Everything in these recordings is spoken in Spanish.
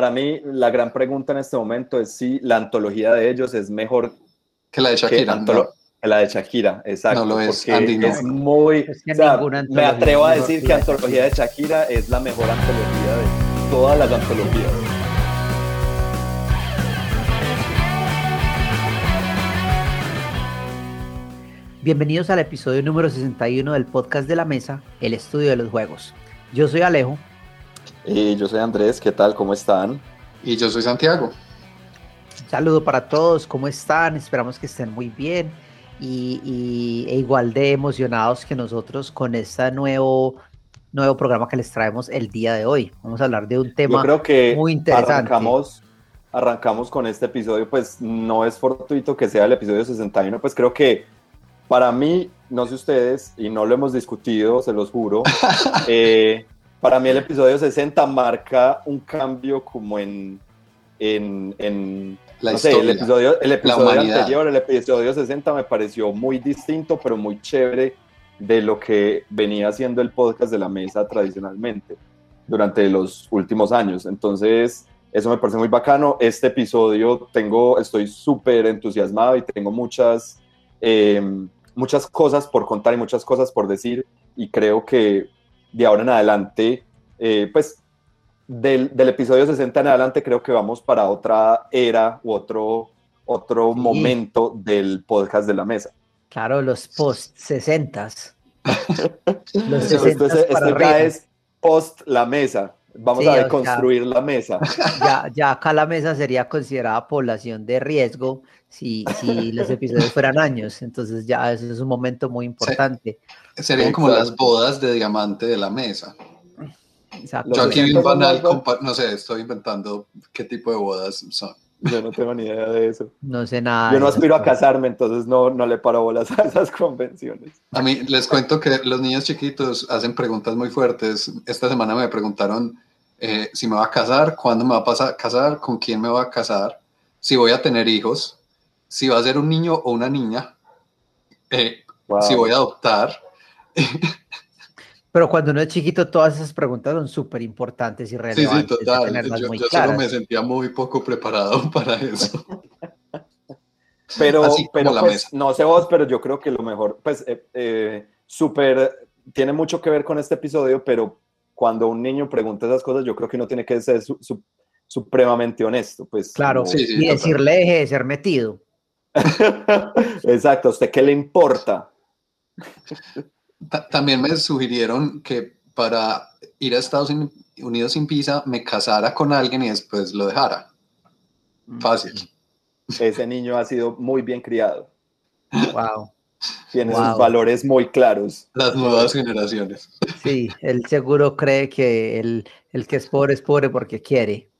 Para mí, la gran pregunta en este momento es si la antología de ellos es mejor que la de Shakira. Que la de Shakira, exacto. No lo es, porque es muy. me atrevo a decir que antología de Shakira es la mejor antología de todas las antologías. Bienvenidos al episodio número 61 del podcast de la mesa, el estudio de los juegos. Yo soy Alejo. Y yo soy Andrés, ¿qué tal? ¿Cómo están? Y yo soy Santiago. Un saludo para todos, ¿cómo están? Esperamos que estén muy bien y, e igual de emocionados que nosotros con este nuevo, nuevo programa que les traemos el día de hoy. Vamos a hablar de un tema creo que muy interesante. Arrancamos, arrancamos con este episodio, pues no es fortuito que sea el episodio 61, pues creo que para mí, no sé ustedes, y no lo hemos discutido, se los juro, eh, para mí el episodio 60 marca un cambio como en, en, la no sé, el episodio, el episodio anterior, el episodio 60 me pareció muy distinto, pero muy chévere de lo que venía haciendo el podcast de la mesa tradicionalmente durante los últimos años. Entonces, eso me parece muy bacano. Este episodio tengo, estoy súper entusiasmado y tengo muchas, eh, muchas cosas por contar y muchas cosas por decir y creo que de ahora en adelante, eh, pues del, episodio 60 en adelante creo que vamos para otra era u otro, otro momento del podcast de la mesa. Claro, los post 60 los 60 este es post la mesa. Vamos a construir la mesa. Ya, ya acá la mesa sería considerada población de riesgo si, si los episodios fueran años. Entonces ya eso es un momento muy importante. serían como las bodas de diamante de la mesa. Exacto. Yo aquí un banal, no sé, estoy inventando qué tipo de bodas son. Yo no tengo ni idea de eso. No sé nada. Yo no aspiro a casarme, entonces no, no le paro bolas a esas convenciones. A mí les cuento que los niños chiquitos hacen preguntas muy fuertes. Esta semana me preguntaron eh, si me va a casar, cuándo me va a pasar, casar, con quién me va a casar, si voy a tener hijos, si va a ser un niño o una niña, eh, si voy a adoptar. Pero cuando uno es chiquito, todas esas preguntas son súper importantes y relevantes. Sí, sí, total. Yo, yo solo me sentía muy poco preparado para eso. pero, pero pues, no sé vos, pero yo creo que lo mejor, pues, eh, eh, súper, tiene mucho que ver con este episodio, pero cuando un niño pregunta esas cosas, yo creo que uno tiene que ser supremamente honesto. Pues, claro, y decirle deje de ser metido. Exacto, ¿a usted qué le importa? También me sugirieron que para ir a Estados Unidos sin visa me casara con alguien y después lo dejara. Mm. Fácil. Ese niño ha sido muy bien criado. Wow. Tiene sus valores muy claros. Las nuevas generaciones. Sí, él seguro cree que el, el que es pobre es pobre porque quiere.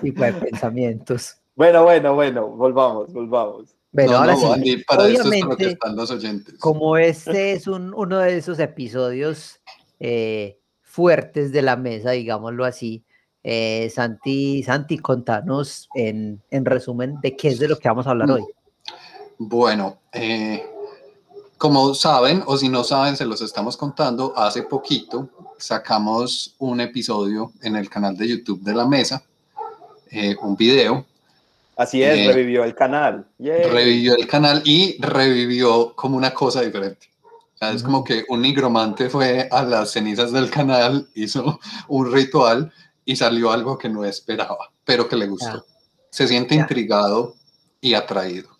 Tipo de pensamientos. Bueno, bueno, bueno, volvamos, volvamos. Bueno, ahora sí, para obviamente, están los oyentes. como este es un, uno de esos episodios eh, fuertes de la mesa, digámoslo así, eh, Santi, Santi, contanos en, en, resumen de qué es de lo que vamos a hablar hoy. Bueno, eh, como saben, o si no saben, se los estamos contando, hace poquito sacamos un episodio en el canal de YouTube de la mesa, un video Así es, eh, revivió el canal. Revivió el canal y revivió como una cosa diferente. es como que un nigromante fue a las cenizas del canal, hizo un ritual y salió algo que no esperaba, pero que le gustó. Se siente intrigado y atraído.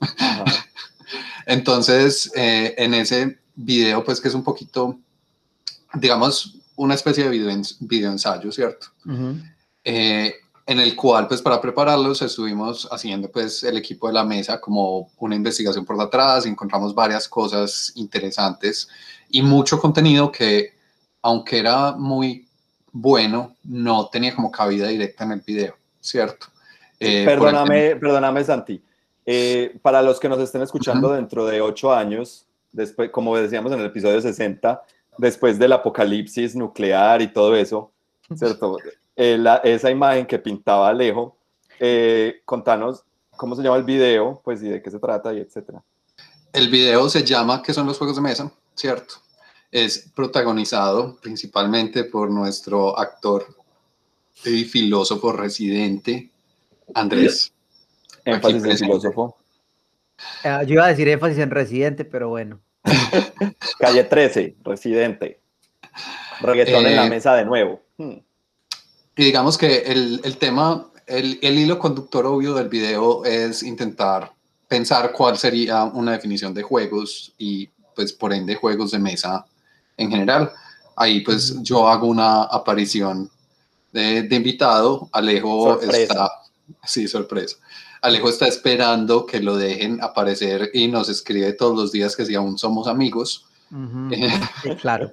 Entonces, eh, en ese video, pues que es un poquito, digamos, una especie de video, video ensayo, ¿cierto? En el cual, pues para prepararlos, estuvimos haciendo, pues el equipo de la mesa como una investigación por detrás, encontramos varias cosas interesantes y mucho contenido que, aunque era muy bueno, no tenía como cabida directa en el video, ¿cierto? Eh, perdóname, perdóname, Santi. Eh, para los que nos estén escuchando dentro de ocho años, después, como decíamos en el episodio 60, después del apocalipsis nuclear y todo eso, ¿cierto? Eh, esa imagen que pintaba Alejo. Eh, contanos cómo se llama el video, pues y de qué se trata y etcétera. El video se llama ¿Qué son los juegos de mesa? ¿Cierto? Es protagonizado principalmente por nuestro actor y filósofo residente, Andrés. Énfasis en filósofo. Ah, yo iba a decir énfasis en residente, pero bueno. Calle 13, residente. Reggaetón en la eh, mesa de nuevo. Hmm. Y digamos que el, el tema, el, el, hilo conductor obvio del video es intentar pensar cuál sería una definición de juegos y pues por ende juegos de mesa en general. Ahí pues yo hago una aparición de, de invitado, Alejo está, sí, sorpresa. Alejo está esperando que lo dejen aparecer y nos escribe todos los días que si aún somos amigos. claro.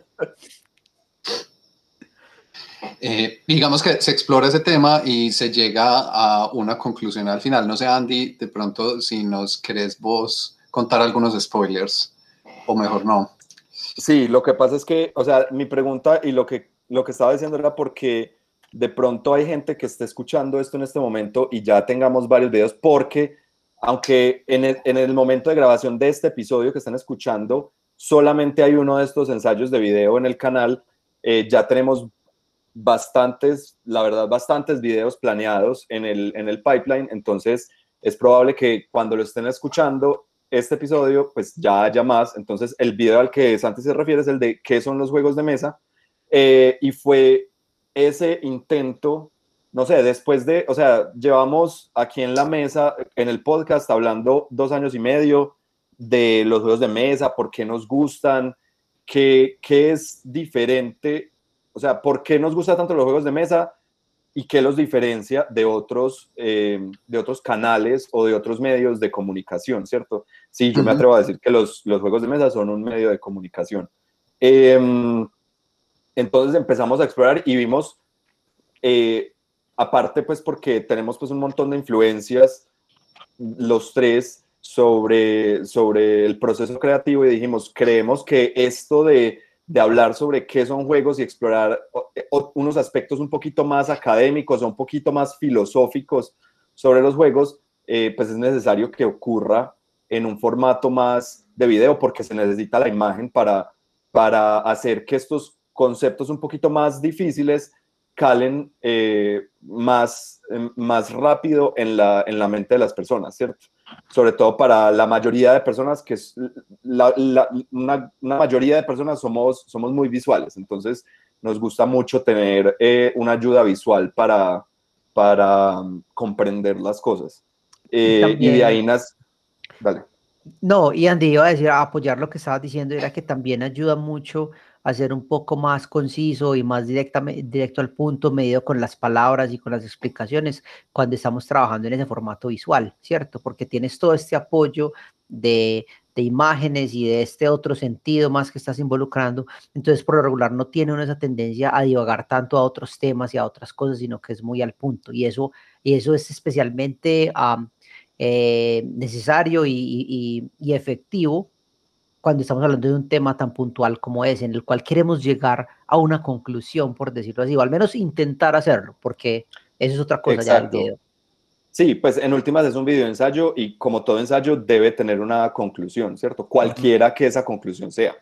Eh, digamos que se explora ese tema y se llega a una conclusión al final. No sé, Andy, de pronto si nos querés vos contar algunos spoilers, o mejor no. Sí, lo que pasa es que, o sea, mi pregunta y lo que, lo que estaba diciendo era porque de pronto hay gente que está escuchando esto en este momento y ya tengamos varios videos, porque aunque en el, en el momento de grabación de este episodio que están escuchando, solamente hay uno de estos ensayos de video en el canal, eh, ya tenemos bastantes, la verdad, bastantes videos planeados en el, en el pipeline, entonces es probable que cuando lo estén escuchando este episodio, pues ya haya más. Entonces, el video al que Santi se refiere es el de qué son los juegos de mesa. Eh, y fue ese intento, no sé, después de, o sea, llevamos aquí en la mesa, en el podcast, hablando dos años y medio de los juegos de mesa, por qué nos gustan, qué, qué es diferente o sea, ¿por qué nos gusta tanto los juegos de mesa y qué los diferencia de otros, eh, de otros canales o de otros medios de comunicación, ¿cierto? Sí, yo me atrevo a decir que los, los, juegos de mesa son un medio de comunicación. Em, entonces empezamos a explorar y vimos, eh, aparte pues porque tenemos pues un montón de influencias, los tres, sobre, sobre el proceso creativo y dijimos, creemos que esto de de hablar sobre qué son juegos y explorar unos aspectos un poquito más académicos o un poquito más filosóficos sobre los juegos, eh, pues es necesario que ocurra en un formato más de video porque se necesita la imagen para, para hacer que estos conceptos un poquito más difíciles calen eh, más, más rápido en la, en la mente de las personas, ¿cierto? Sobre todo para la mayoría de personas, que es la, una, mayoría de personas somos, somos muy visuales, entonces nos gusta mucho tener eh, una ayuda visual para, para um, comprender las cosas. Eh, y, de ahí nas... Dale. No, y Andy iba a decir, a apoyar lo que estabas diciendo, era que también ayuda mucho a ser un poco más conciso y más directamente, directo al punto, medido con las palabras y con las explicaciones cuando estamos trabajando en ese formato visual, ¿cierto? Porque tienes todo este apoyo de, de imágenes y de este otro sentido más que estás involucrando. Entonces, por lo regular, no tiene una esa tendencia a divagar tanto a otros temas y a otras cosas, sino que es muy al punto. Y eso, y eso es especialmente eh, necesario y, y, efectivo cuando estamos hablando de un tema tan puntual como ese, en el cual queremos llegar a una conclusión, por decirlo así, o al menos intentar hacerlo, porque eso es otra cosa ya del video. Sí, pues en últimas es un video ensayo y como todo ensayo debe tener una conclusión, ¿cierto? Cualquiera que esa conclusión sea.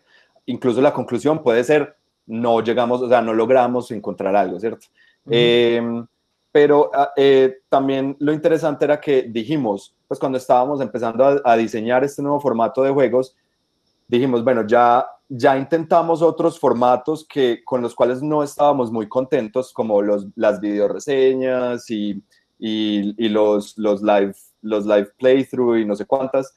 Incluso la conclusión puede ser no llegamos, o sea, no logramos encontrar algo, ¿cierto? Em, pero ah, eh, también lo interesante era que dijimos, pues cuando estábamos empezando a, diseñar este nuevo formato de juegos, dijimos, bueno, ya, ya intentamos otros formatos que, con los cuales no estábamos muy contentos, como los, las videoreseñas y, y, y los, los, live, los live playthrough y no sé cuántas.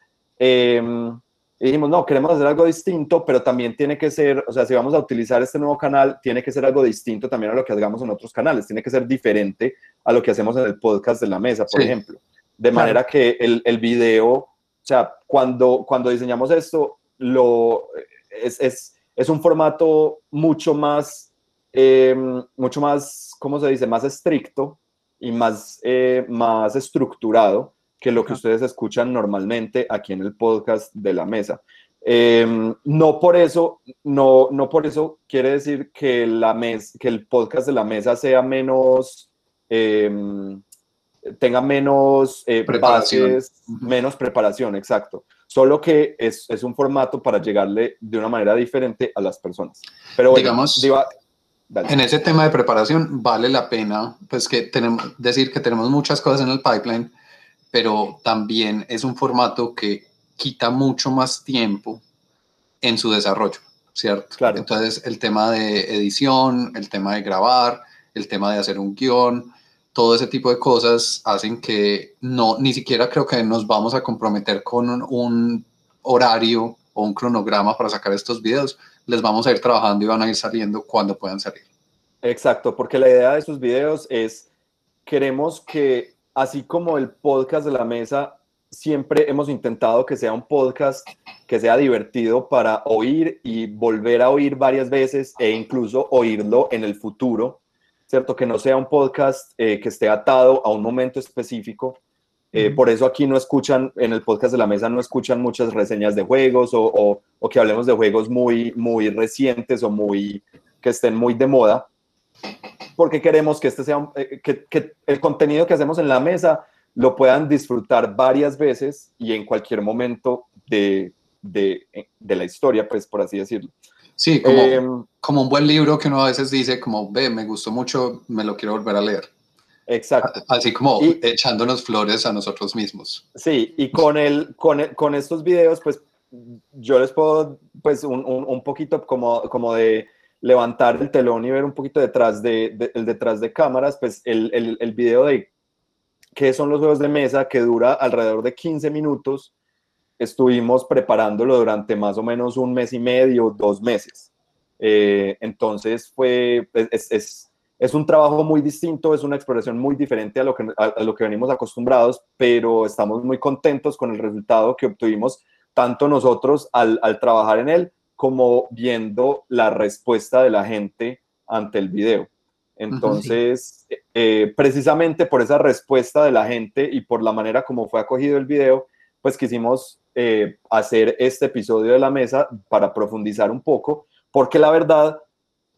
Y dijimos, no, queremos hacer algo distinto, pero también tiene que ser, o sea, si vamos a utilizar este nuevo canal, tiene que ser algo distinto también a lo que hagamos en otros canales, tiene que ser diferente a lo que hacemos en el podcast de la mesa, por ejemplo. De manera que el, el video, o sea, cuando, cuando diseñamos esto, lo, es, es, es un formato mucho más, em, mucho más, ¿cómo se dice? Más estricto y más, eh, más estructurado que lo que ustedes escuchan normalmente aquí en el podcast de la mesa. Em, no por eso, no, no por eso quiere decir que, la mes, que el podcast de la mesa sea menos, em, tenga menos eh, bases, menos preparación, exacto solo que es, un formato para llegarle de una manera diferente a las personas. Pero digamos, En ese tema de preparación vale la pena, pues que tenemos, decir que tenemos muchas cosas en el pipeline, pero también es un formato que quita mucho más tiempo en su desarrollo, ¿cierto? Claro. Entonces, el tema de edición, el tema de grabar, el tema de hacer un guion, todo ese tipo de cosas hacen que no, ni siquiera creo que nos vamos a comprometer con un, horario o un cronograma para sacar estos videos. Les vamos a ir trabajando y van a ir saliendo cuando puedan salir. Exacto, porque la idea de estos videos es, queremos que, así como el podcast de la mesa siempre hemos intentado que sea un podcast que sea divertido para oír y volver a oír varias veces e incluso oírlo en el futuro, ¿cierto? Que no sea un podcast eh, que esté atado a un momento específico. Eh, por eso aquí no escuchan, en el podcast de la mesa no escuchan muchas reseñas de juegos o, o, que hablemos de juegos muy, muy recientes o muy, que estén muy de moda, porque queremos que, este sea, eh, que, que el contenido que hacemos en la mesa lo puedan disfrutar varias veces y en cualquier momento de, de, de la historia, pues por así decirlo. Sí, como, em, como, un buen libro que uno a veces dice como, ve, me gustó mucho, me lo quiero volver a leer. Exacto. Así como echándonos flores a nosotros mismos. Sí, y con, el, con, con estos videos, pues yo les puedo, pues un, un, poquito como, como de levantar el telón y ver un poquito detrás de, el detrás de cámaras, pues el, el, el video de qué son los juegos de mesa, que dura alrededor de 15 minutos. Estuvimos preparándolo durante más o menos un mes y medio, dos meses. Eh, entonces fue, es, es, es, un trabajo muy distinto, es una exploración muy diferente a lo, que, a, lo que venimos acostumbrados, pero estamos muy contentos con el resultado que obtuvimos, tanto nosotros al, al trabajar en él, como viendo la respuesta de la gente ante el video. Entonces, eh, precisamente por esa respuesta de la gente y por la manera como fue acogido el video, pues quisimos eh, hacer este episodio de la mesa para profundizar un poco, porque la verdad,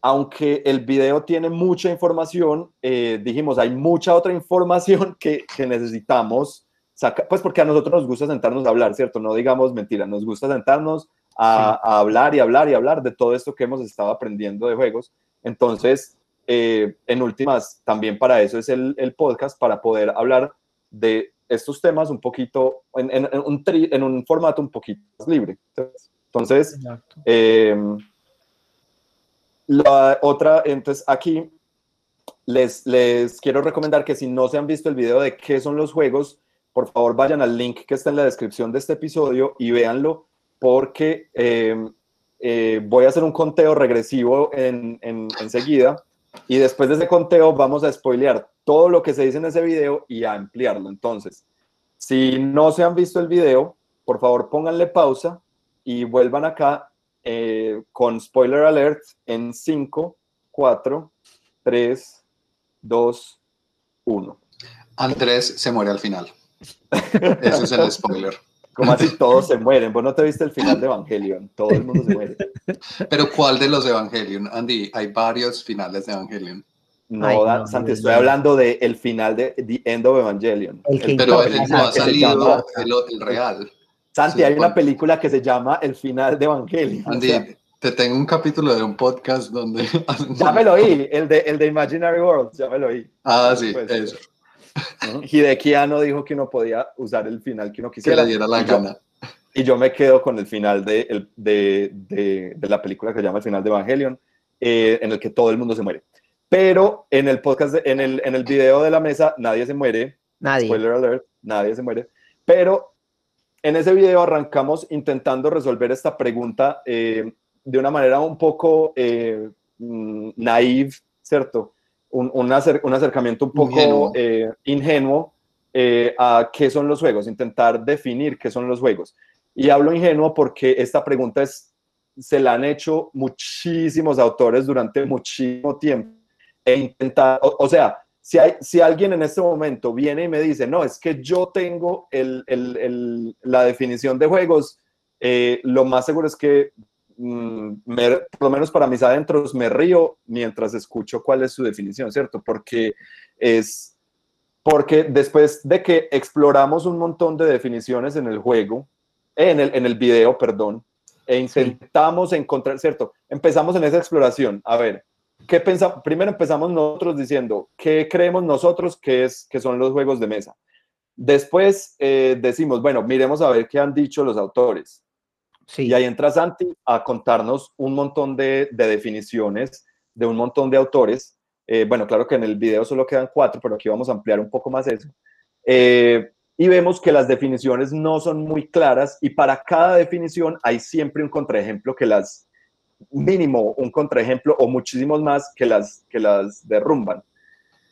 aunque el video tiene mucha información, eh, dijimos, hay mucha otra información que, que necesitamos sacar, pues porque a nosotros nos gusta sentarnos a hablar, ¿cierto? No digamos mentira, nos gusta sentarnos a, a hablar y hablar y hablar de todo esto que hemos estado aprendiendo de juegos. Entonces, eh, en últimas, también para eso es el, el, podcast, para poder hablar de estos temas un poquito, en, en, un, en un, formato un poquito más libre. Entonces, eh, la otra, entonces aquí les, les quiero recomendar que si no se han visto el video de qué son los juegos, por favor vayan al link que está en la descripción de este episodio y véanlo porque eh, eh, voy a hacer un conteo regresivo en, en, enseguida y después de ese conteo vamos a spoilear todo lo que se dice en ese video y a ampliarlo. Entonces, si no se han visto el video, por favor pónganle pausa y vuelvan acá eh, con spoiler alert en 5, 4, 3, 2, 1. Andrés se muere al final. Ese es el spoiler. Como así todos se mueren. Vos no te viste el final de Evangelion. Todo el mundo se muere. Pero ¿cuál de los Evangelion? Andy, hay varios finales de Evangelion. No, Santi, estoy hablando del el final de The End of Evangelion. El pero el, no ha salido el, real. Santi, hay una película que se llama El final de Evangelion. Andy, te tengo un capítulo de un podcast donde... ya me lo oí, el de, el de Imaginary World, ya me lo oí. Ah, sí, pues, eso. Hideki Anno dijo que uno podía usar el final que uno quisiera. Que le diera la gana. y yo me quedo con el final de, de, de, la película que se llama El final de Evangelion, eh, en el que todo el mundo se muere. Pero en el podcast, en, el, en el video de la mesa, nadie se muere. Nadie. Spoiler alert, nadie se muere. Pero en ese video arrancamos intentando resolver esta pregunta eh, de una manera un poco eh, mm, naive, ¿cierto? Un, un, acercamiento un poco ingenuo, eh, eh, a qué son los juegos, intentar definir qué son los juegos. Y hablo ingenuo porque esta pregunta es, se la han hecho muchísimos autores durante muchísimo tiempo. E intentar, o, sea, si, hay, si alguien en este momento viene y me dice, no, es que yo tengo el, el, el, la definición de juegos, eh, lo más seguro es que Mm, por lo menos para mis adentros, me río mientras escucho cuál es su definición, ¿cierto? Porque es, porque después de que exploramos un montón de definiciones en el juego, en el, en el video, perdón, e intentamos encontrar, ¿cierto? Empezamos en esa exploración, a ver, ¿qué pensamos? Primero empezamos nosotros diciendo, ¿qué creemos nosotros que, es, que son los juegos de mesa? Después eh, decimos, bueno, miremos a ver qué han dicho los autores. Sí. Y ahí entra Santi a contarnos un montón de, definiciones de un montón de autores. Eh, bueno, claro que en el video solo quedan cuatro, pero aquí vamos a ampliar un poco más eso. Eh, y vemos que las definiciones no son muy claras y para cada definición hay siempre un contraejemplo que las, mínimo un contraejemplo o muchísimos más que las, que las derrumban.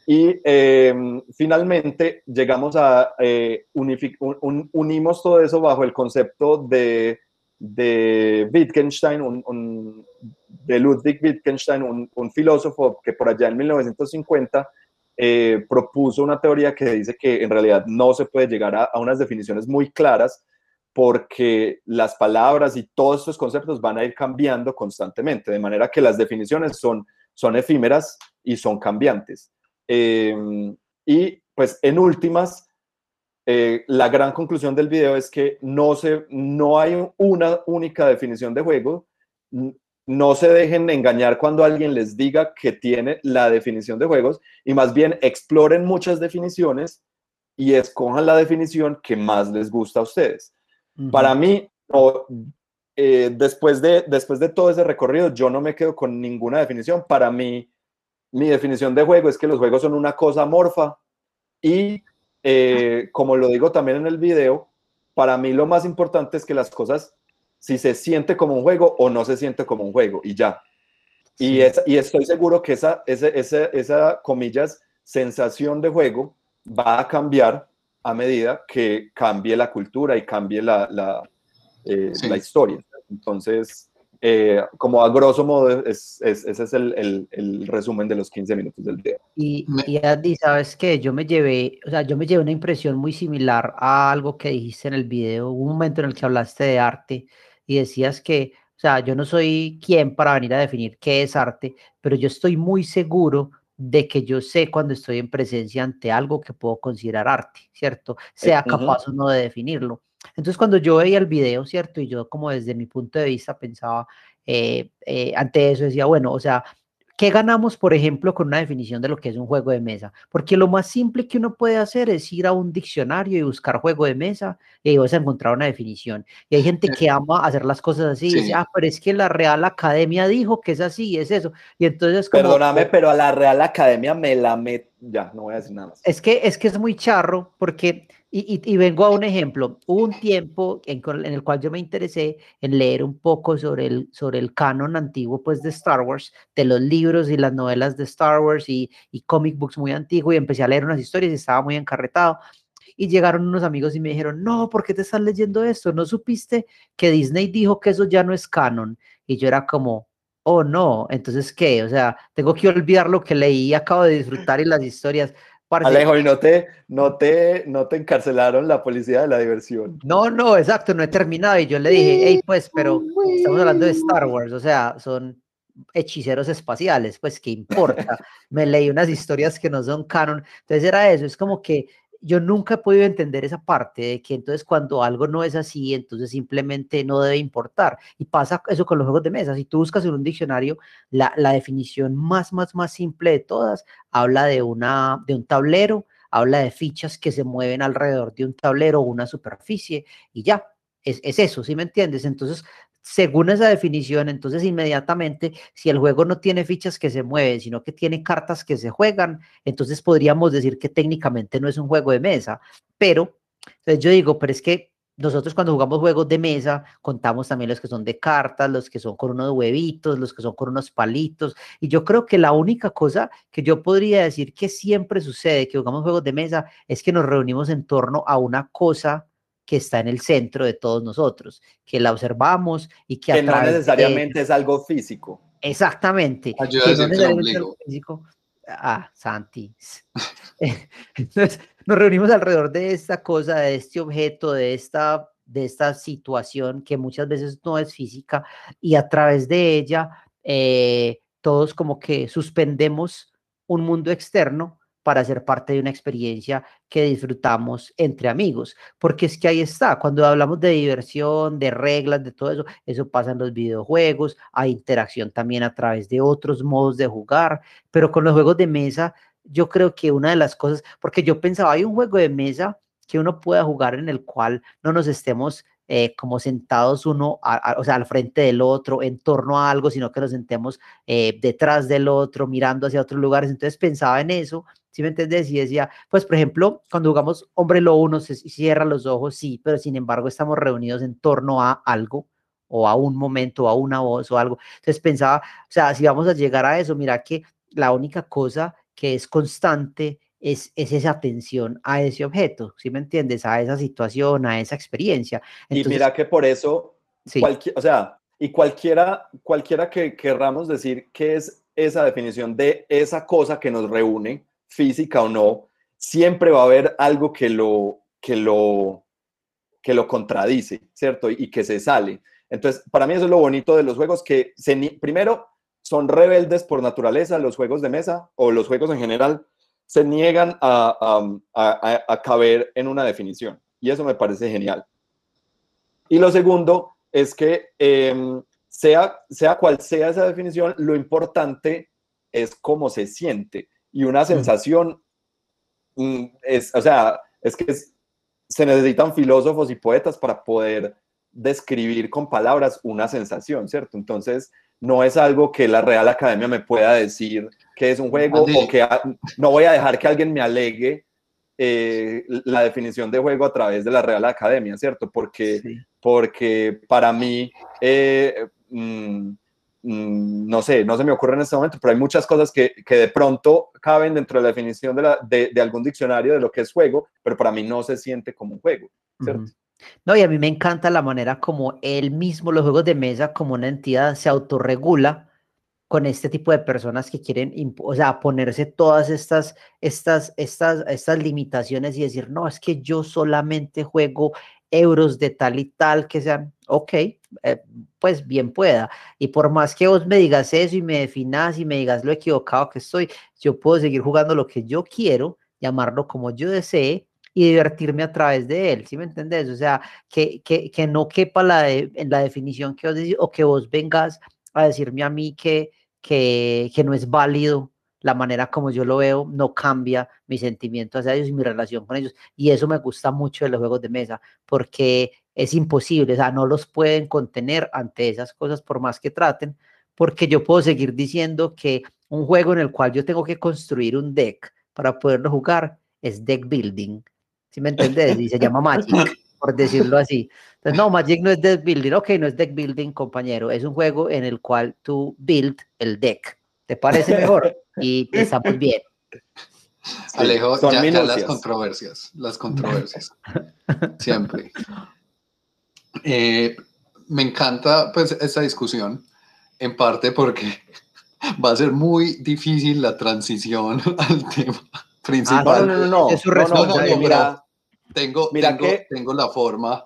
Y em, finalmente llegamos a eh, unimos todo eso bajo el concepto de, de Wittgenstein, un, de Ludwig Wittgenstein, un, filósofo que por allá en 1950 eh, propuso una teoría que dice que en realidad no se puede llegar a, a unas definiciones muy claras porque las palabras y todos estos conceptos van a ir cambiando constantemente, de manera que las definiciones son, son efímeras y son cambiantes. Em, y pues en últimas, eh, la gran conclusión del video es que no, se, no hay una única definición de juego. No se dejen engañar cuando alguien les diga que tiene la definición de juegos y más bien exploren muchas definiciones y escojan la definición que más les gusta a ustedes. Para mí, eh, después, de, después de todo ese recorrido, yo no me quedo con ninguna definición. Para mí, mi definición de juego es que los juegos son una cosa amorfa y, eh, como lo digo también en el video, para mí lo más importante es que las cosas, si se siente como un juego o no se siente como un juego, y ya. Y, y estoy seguro que esa, esa, esa, esa, comillas, sensación de juego va a cambiar a medida que cambie la cultura y cambie la, la, eh, la historia. Entonces, eh, como a grosso modo, es, ese es el, el, resumen de los 15 minutos del video. Y, y Andy, ¿sabes qué? Yo me llevé, o sea, yo me llevé una impresión muy similar a algo que dijiste en el video. Hubo un momento en el que hablaste de arte y decías que, o sea, yo no soy quien para venir a definir qué es arte, pero yo estoy muy seguro de que yo sé cuando estoy en presencia ante algo que puedo considerar arte, ¿cierto? Sea capaz o no de definirlo. Entonces, cuando yo veía el video, ¿cierto? Y yo como desde mi punto de vista pensaba, eh, eh, ante eso decía, bueno, o sea, ¿Qué ganamos, por ejemplo, con una definición de lo que es un juego de mesa? Porque lo más simple que uno puede hacer es ir a un diccionario y buscar juego de mesa y ahí vas a encontrar una definición. Y hay gente que ama hacer las cosas así y dice, ah, pero es que la Real Academia dijo que es así, es eso. Y entonces como... Perdóname, pero a la Real Academia me la met... Ya, no voy a decir nada más. Es que, es que es muy charro porque y, vengo a un ejemplo. Hubo un tiempo en, el cual yo me interesé en leer un poco sobre el, sobre el canon antiguo pues, de Star Wars, de los libros y las novelas de Star Wars y, y comic books muy antiguos, y empecé a leer unas historias y estaba muy encarretado. Y llegaron unos amigos y me dijeron, no, ¿por qué te estás leyendo esto? ¿No supiste que Disney dijo que eso ya no es canon? Y yo era como, oh no, entonces qué, o sea, tengo que olvidar lo que leí, acabo de disfrutar y las historias. Alejo, ¿y no te, no, te, no te encarcelaron la policía de la diversión? No, no, exacto, no he terminado. Y yo le dije, hey, pues, pero estamos hablando de Star Wars, o sea, son hechiceros espaciales, pues, ¿qué importa? Me leí unas historias que no son canon. Entonces era eso, es como que yo nunca he podido entender esa parte de que entonces cuando algo no es así, entonces simplemente no debe importar. Y pasa eso con los juegos de mesa. Si tú buscas en un diccionario, la, la definición más, más, más simple de todas habla de, una, de un tablero, habla de fichas que se mueven alrededor de un tablero o una superficie y ya. Es, es, eso, ¿sí me entiendes? Entonces, según esa definición, entonces inmediatamente, si el juego no tiene fichas que se mueven, sino que tiene cartas que se juegan, entonces podríamos decir que técnicamente no es un juego de mesa. Pero, entonces yo digo, pero es que nosotros cuando jugamos juegos de mesa, contamos también los que son de cartas, los que son con unos huevitos, los que son con unos palitos. Y yo creo que la única cosa que yo podría decir que siempre sucede que jugamos juegos de mesa es que nos reunimos en torno a una cosa que está en el centro de todos nosotros, que la observamos y que, que no necesariamente es algo físico. Exactamente. que no necesariamente es algo físico. Ah, Santi. Entonces, nos reunimos alrededor de esta cosa, de este objeto, de esta, de esta situación que muchas veces no es física y a través de ella eh, todos como que suspendemos un mundo externo para ser parte de una experiencia que disfrutamos entre amigos, porque es que ahí está, cuando hablamos de diversión, de reglas, de todo eso, eso pasa en los videojuegos, hay interacción también a través de otros modos de jugar, pero con los juegos de mesa, yo creo que una de las cosas, porque yo pensaba, hay un juego de mesa que uno pueda jugar en el cual no nos estemos eh, como sentados uno, o sea, al frente del otro, en torno a algo, sino que nos sentemos eh, detrás del otro, mirando hacia otros lugares. Entonces pensaba en eso, si me entendés? Y decía, pues, por ejemplo, cuando jugamos hombre lobo, uno se cierra los ojos, sí, pero sin embargo estamos reunidos en torno a algo o a un momento, o a una voz o algo. Entonces pensaba, o sea, si vamos a llegar a eso, mira que la única cosa que es constante es, esa atención a ese objeto, ¿sí me entiendes? A esa situación, a esa experiencia. y mira que por eso, o sea, y cualquiera, cualquiera que querramos decir qué es esa definición de esa cosa que nos reúne, física o no, siempre va a haber algo que lo, que lo, que lo contradice, ¿cierto? Y, que se sale. Entonces, para mí eso es lo bonito de los juegos, que se, primero son rebeldes por naturaleza los juegos de mesa o los juegos en general, se niegan a, caber en una definición. Y eso me parece genial. Y lo segundo es que em, sea, sea cual sea esa definición, lo importante es cómo se siente. Y una sensación mm, es, o sea, es que se necesitan filósofos y poetas para poder describir con palabras una sensación, ¿cierto? Entonces, no es algo que la Real Academia me pueda decir que es un juego o que no voy a dejar que alguien me alegue eh, la definición de juego a través de la Real Academia, ¿cierto? Porque, porque para mí, eh, mm, no sé, no se me ocurre en este momento, pero hay muchas cosas que, que de pronto caben dentro de la definición de, la, de, de, algún diccionario de lo que es juego, pero para mí no se siente como un juego, ¿cierto? No, y a mí me encanta la manera como él mismo, los juegos de mesa, como una entidad, se autorregula con este tipo de personas que quieren, o sea, ponerse todas estas, estas, estas, estas limitaciones y decir, no, es que yo solamente juego euros de tal y tal, que sean, ok, eh, pues bien pueda. Y por más que vos me digas eso y me definas y me digas lo equivocado que estoy, yo puedo seguir jugando lo que yo quiero, llamarlo como yo desee, y divertirme a través de él, ¿sí me entendés? O sea, que, que, que no quepa la en la definición que vos decís, o que vos vengas a decirme a mí que, que, que no es válido la manera como yo lo veo, no cambia mi sentimiento hacia ellos y mi relación con ellos. Y eso me gusta mucho de los juegos de mesa, porque es imposible, o sea, no los pueden contener ante esas cosas por más que traten, porque yo puedo seguir diciendo que un juego en el cual yo tengo que construir un deck para poderlo jugar es deck building ¿sí me entiendes? Y se llama Magic, por decirlo así. Entonces, no, Magic no es deck building, ok, no es deck building, compañero, es un juego en el cual tú build el deck. ¿Te parece mejor? Y estamos bien. Alejo, ya, ya, las controversias, las controversias. Siempre. Eh, me encanta pues esta discusión, en parte porque va a ser muy difícil la transición al tema principal. Ah, no, no, no, Es su responsabilidad. tengo, mira que, tengo la forma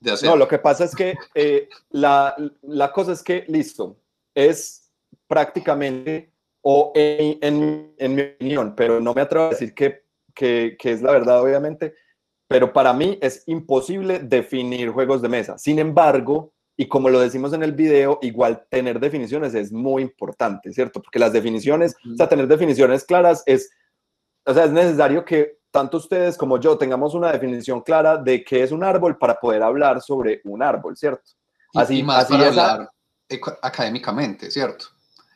de hacer. No, lo que pasa es que eh, la, la, cosa es que, listo, es prácticamente, o en, en, en, mi opinión, pero no me atrevo a decir que, que, que es la verdad, obviamente, pero para mí es imposible definir juegos de mesa. Sin embargo, y como lo decimos en el video, igual tener definiciones es muy importante, ¿cierto? Porque las definiciones, o sea, tener definiciones claras es o sea, es necesario que tanto ustedes como yo tengamos una definición clara de qué es un árbol para poder hablar sobre un árbol, ¿cierto? Así, más para hablar académicamente, ¿cierto?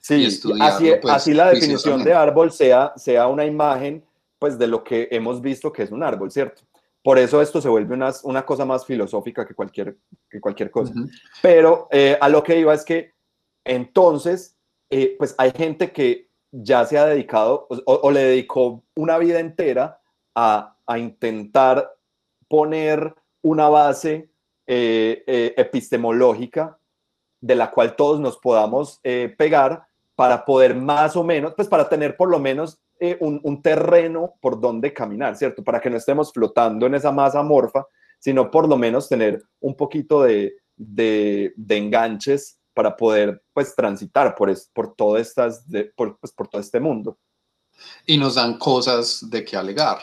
Sí, así, pues, así la definición de árbol sea, sea una imagen pues de lo que hemos visto que es un árbol, ¿cierto? Por eso esto se vuelve una, una cosa más filosófica que cualquier, que cualquier cosa. Pero eh, a lo que iba es que entonces, eh, pues hay gente que ya se ha dedicado o, le dedicó una vida entera a, intentar poner una base eh, eh, epistemológica de la cual todos nos podamos eh, pegar para poder más o menos, pues para tener por lo menos un, terreno por donde caminar, ¿cierto? Para que no estemos flotando en esa masa amorfa, sino por lo menos tener un poquito de, de, de enganches para poder pues transitar por, es, por, todo estas, de, por, pues, por todo este mundo. Y nos dan cosas de qué alegar.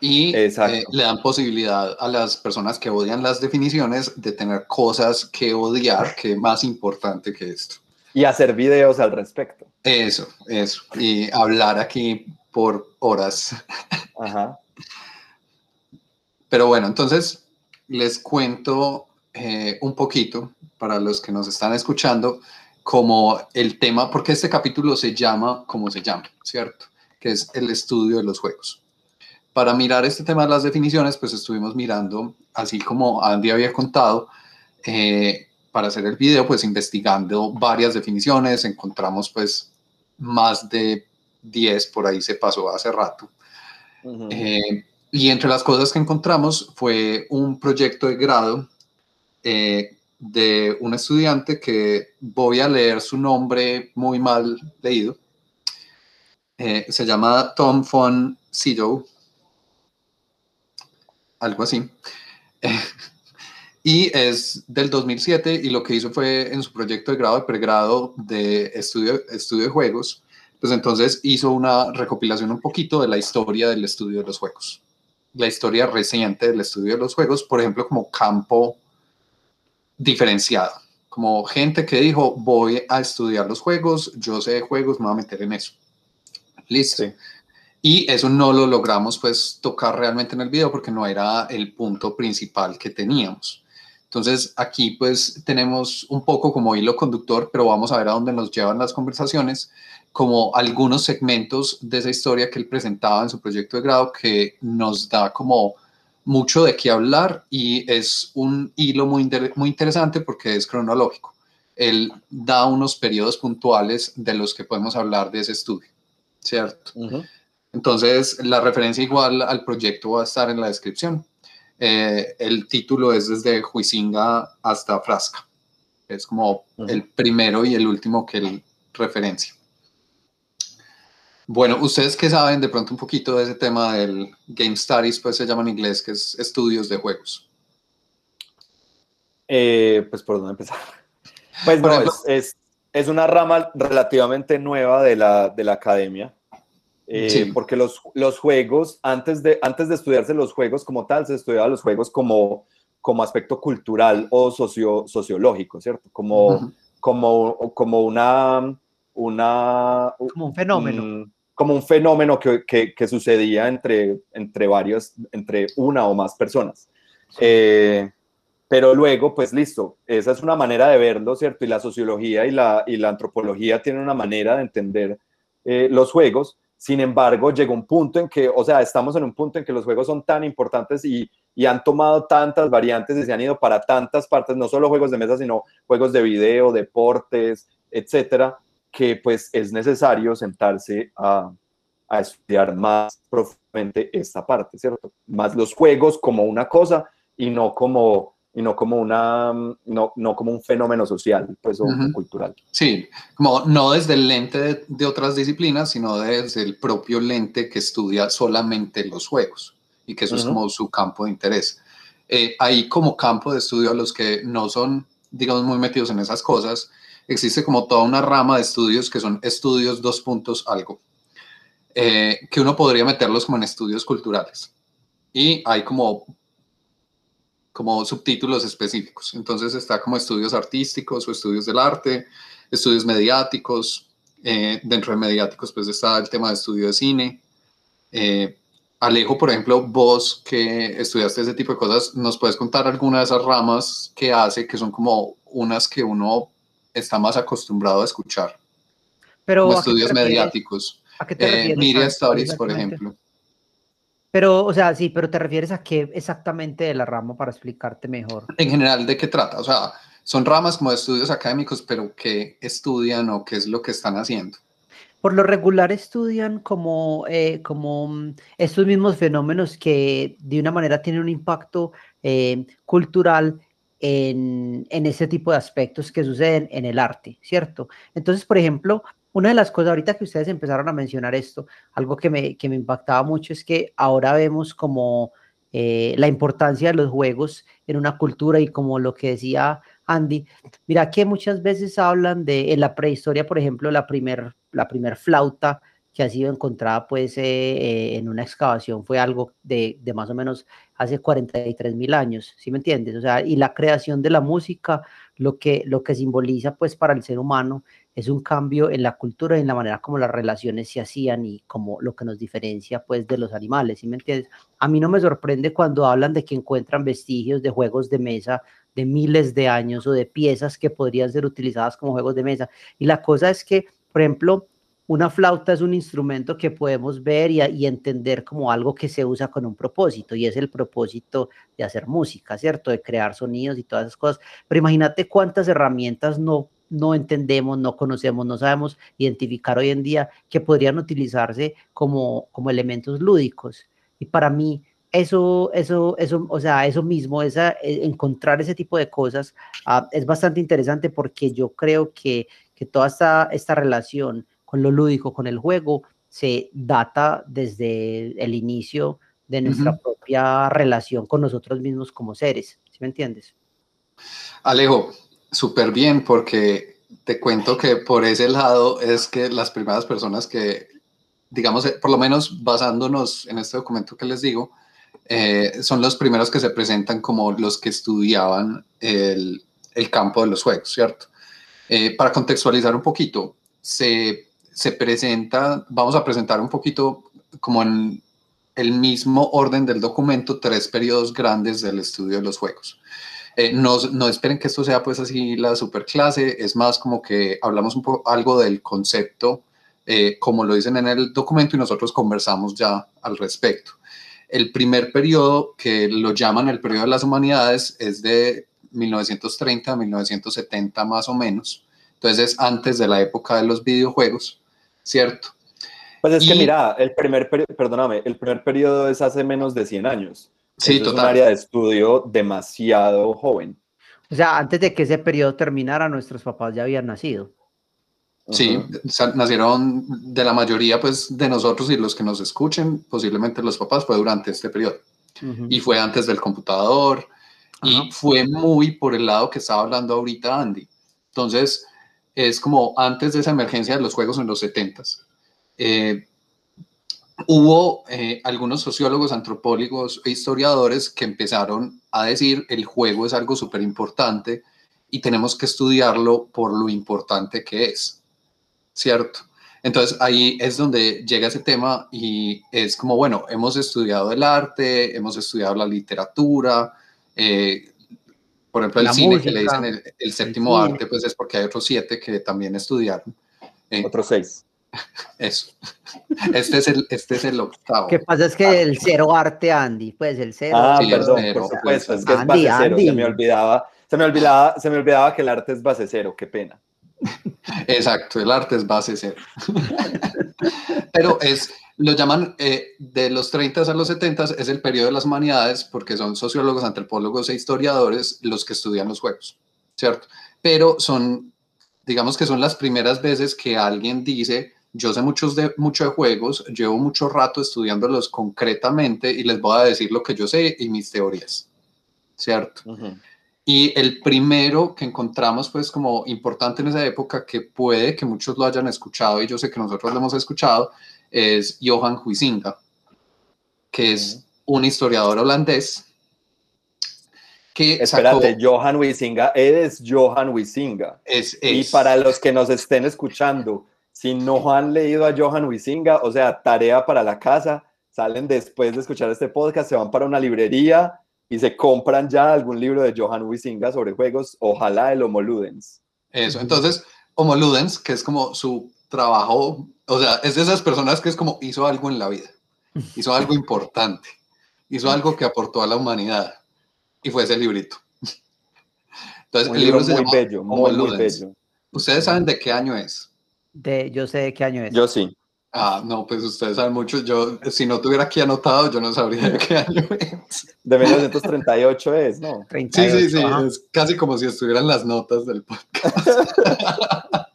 Y eh, le dan posibilidad a las personas que odian las definiciones de tener cosas que odiar, que es más importante que esto. Y hacer videos al respecto. Eso, eso. Y hablar aquí por horas. Ajá. Pero bueno, entonces les cuento eh, un poquito para los que nos están escuchando como el tema, porque este capítulo se llama como se llama, ¿cierto? Que es el estudio de los juegos. Para mirar este tema de las definiciones, pues estuvimos mirando, así como Andy había contado, eh, para hacer el video, pues investigando varias definiciones, encontramos pues más de 10, por ahí se pasó hace rato. Eh, y entre las cosas que encontramos fue un proyecto de grado eh, de un estudiante que voy a leer su nombre muy mal leído. Eh, se llama Tom von Sydow, algo así. y es del 2007 y lo que hizo fue en su proyecto de grado de pregrado de estudio, estudio de juegos, pues entonces hizo una recopilación un poquito de la historia del estudio de los juegos. La historia reciente del estudio de los juegos, por ejemplo, como campo diferenciado, como gente que dijo, voy a estudiar los juegos, yo sé de juegos, me voy a meter en eso. Listo. Y eso no lo logramos pues tocar realmente en el video porque no era el punto principal que teníamos. Entonces aquí pues tenemos un poco como hilo conductor, pero vamos a ver a dónde nos llevan las conversaciones, como algunos segmentos de esa historia que él presentaba en su proyecto de grado que nos da como mucho de qué hablar y es un hilo muy, muy interesante porque es cronológico. Él da unos periodos puntuales de los que podemos hablar de ese estudio, ¿cierto? Entonces, la referencia igual al proyecto va a estar en la descripción. Eh, el título es desde Huizinga hasta Frasca. Es como el primero y el último que él referencia. Bueno, ustedes que saben de pronto un poquito de ese tema del Game Studies, pues se llama en inglés, que es estudios de juegos. Eh, pues por dónde empezar. Pues no, es, es, una rama relativamente nueva de la, de la academia, eh, porque los, los juegos, antes de, antes de estudiarse los juegos como tal, se estudiaban los juegos como, como aspecto cultural o socio, sociológico, ¿cierto? Como, como, como una, una... Como un fenómeno como un fenómeno que, que, sucedía entre, entre varios, entre una o más personas. Eh, pero luego, pues listo, esa es una manera de verlo, ¿cierto? Y la sociología y la, y la antropología tienen una manera de entender eh, los juegos. Sin embargo, llegó un punto en que, o sea, estamos en un punto en que los juegos son tan importantes y, y han tomado tantas variantes y se han ido para tantas partes, no solo juegos de mesa, sino juegos de video, deportes, etcétera, que pues es necesario sentarse a, a estudiar más profundamente esta parte, ¿cierto? Más los juegos como una cosa y no como y no como una no, no como un fenómeno social pues o cultural. Sí como no desde el lente de, otras disciplinas sino desde el propio lente que estudia solamente los juegos y que eso es como su campo de interés. Eh, ahí como campo de estudio a los que no son digamos muy metidos en esas cosas existe como toda una rama de estudios que son estudios dos puntos algo, eh, que uno podría meterlos como en estudios culturales. Y hay como, como subtítulos específicos. Entonces está como estudios artísticos o estudios del arte, estudios mediáticos. Eh, dentro de mediáticos pues está el tema de estudio de cine. Eh, Alejo, por ejemplo, vos que estudiaste ese tipo de cosas, ¿nos puedes contar alguna de esas ramas que hace, que son como unas que uno está más acostumbrado a escuchar. Pero estudios mediáticos. ¿A qué te eh, refieres? Media Stories, por ejemplo. Pero, o sea, sí, pero te refieres a qué exactamente de la rama para explicarte mejor. En general, ¿de qué trata? O sea, son ramas como de estudios académicos, pero ¿qué estudian o qué es lo que están haciendo? Por lo regular estudian como, eh, como mm, estos mismos fenómenos que de una manera tienen un impacto eh, cultural en, ese tipo de aspectos que suceden en el arte, ¿cierto? Entonces, por ejemplo, una de las cosas ahorita que ustedes empezaron a mencionar esto, algo que me, que me impactaba mucho es que ahora vemos como eh, la importancia de los juegos en una cultura y como lo que decía Andy, mira que muchas veces hablan de en la prehistoria, por ejemplo, la primer, la primer flauta que ha sido encontrada pues eh, eh, en una excavación fue algo de, de, más o menos hace 43 mil años, ¿sí me entiendes? O sea, y la creación de la música, lo que, lo que simboliza pues para el ser humano es un cambio en la cultura y en la manera como las relaciones se hacían y como lo que nos diferencia pues de los animales, ¿sí me entiendes? A mí no me sorprende cuando hablan de que encuentran vestigios de juegos de mesa de miles de años o de piezas que podrían ser utilizadas como juegos de mesa. Y la cosa es que, por ejemplo, una flauta es un instrumento que podemos ver y, entender como algo que se usa con un propósito, y es el propósito de hacer música, ¿cierto? De crear sonidos y todas esas cosas. Pero imagínate cuántas herramientas no, no entendemos, no conocemos, no sabemos identificar hoy en día que podrían utilizarse como, como elementos lúdicos. Y para mí, eso, eso, eso, o sea, eso mismo, esa, e, encontrar ese tipo de cosas ah, es bastante interesante porque yo creo que, que toda esta, esta relación con lo lúdico, con el juego, se data desde el inicio de nuestra propia relación con nosotros mismos como seres, ¿sí me entiendes? Alejo, súper bien, porque te cuento que por ese lado es que las primeras personas que, digamos, eh, por lo menos basándonos en este documento que les digo, eh, son los primeros que se presentan como los que estudiaban el, el campo de los juegos, ¿cierto? Eh, para contextualizar un poquito, se se presenta, vamos a presentar un poquito como en el mismo orden del documento, tres periodos grandes del estudio de los juegos. Eh, no, no, esperen que esto sea pues así la superclase, es más como que hablamos un poco algo del concepto, eh, como lo dicen en el documento y nosotros conversamos ya al respecto. El primer periodo, que lo llaman el periodo de las humanidades, es de 1930 a 1970 más o menos. Entonces es antes de la época de los videojuegos. ¿Cierto? Pues es que mira, el primer, perdóname, el primer periodo es hace menos de 100 años. Sí, total. Es un área de estudio demasiado joven. O sea, antes de que ese periodo terminara, nuestros papás ya habían nacido. Sí, nacieron de la mayoría pues, de nosotros y los que nos escuchen, posiblemente los papás, fue durante este periodo. Y fue antes del computador. Y fue muy por el lado que estaba hablando ahorita Andy. Entonces, es como antes de esa emergencia de los juegos en los 70 eh, hubo eh, algunos sociólogos, antropólogos e historiadores que empezaron a decir el juego es algo súper importante y tenemos que estudiarlo por lo importante que es, ¿cierto? Entonces ahí es donde llega ese tema y es como, bueno, hemos estudiado el arte, hemos estudiado la literatura, eh, por ejemplo, el cine que le dicen el, séptimo arte, pues es porque hay otros siete que también estudiaron. Eh, otros seis. Eso. Este es el, este es el octavo. ¿Qué pasa? Es que ah. el cero arte, Andy, pues el cero. Ah, perdón, por supuesto, es que es base cero. Se me olvidaba, se me olvidaba, se me olvidaba que el arte es base cero, qué pena. Exacto, el arte es base cero. Pero es, lo llaman eh, de los 30 a los 70 es el periodo de las humanidades porque son sociólogos, antropólogos e historiadores los que estudian los juegos, ¿cierto? Pero son, digamos que son las primeras veces que alguien dice, yo sé muchos de, mucho de juegos, llevo mucho rato estudiándolos concretamente y les voy a decir lo que yo sé y mis teorías, ¿cierto? Y el primero que encontramos, pues, como importante en esa época, que puede que muchos lo hayan escuchado y yo sé que nosotros lo hemos escuchado, es Johan Huizinga, que es un historiador holandés. Que Espérate, Johan Huizinga, eres Johan Huizinga. Es, Y para los que nos estén escuchando, si no han leído a Johan Huizinga, o sea, tarea para la casa, salen después de escuchar este podcast, se van para una librería y se compran ya algún libro de Johan Huizinga sobre juegos, ojalá el Homo Ludens. Eso, entonces, Homo Ludens, que es como su trabajo, o sea, es de esas personas que es como hizo algo en la vida, hizo algo importante, hizo algo que aportó a la humanidad y fue ese librito. Entonces, el libro, se muy bello, muy, muy bello. ¿Ustedes saben de qué año es? De, yo sé de qué año es. Yo sí. Ah, no, pues ustedes saben mucho. Yo, si no tuviera aquí anotado, yo no sabría de qué año es. De 1938 es, ¿no? sí, sí, sí. Es casi como si estuvieran las notas del podcast.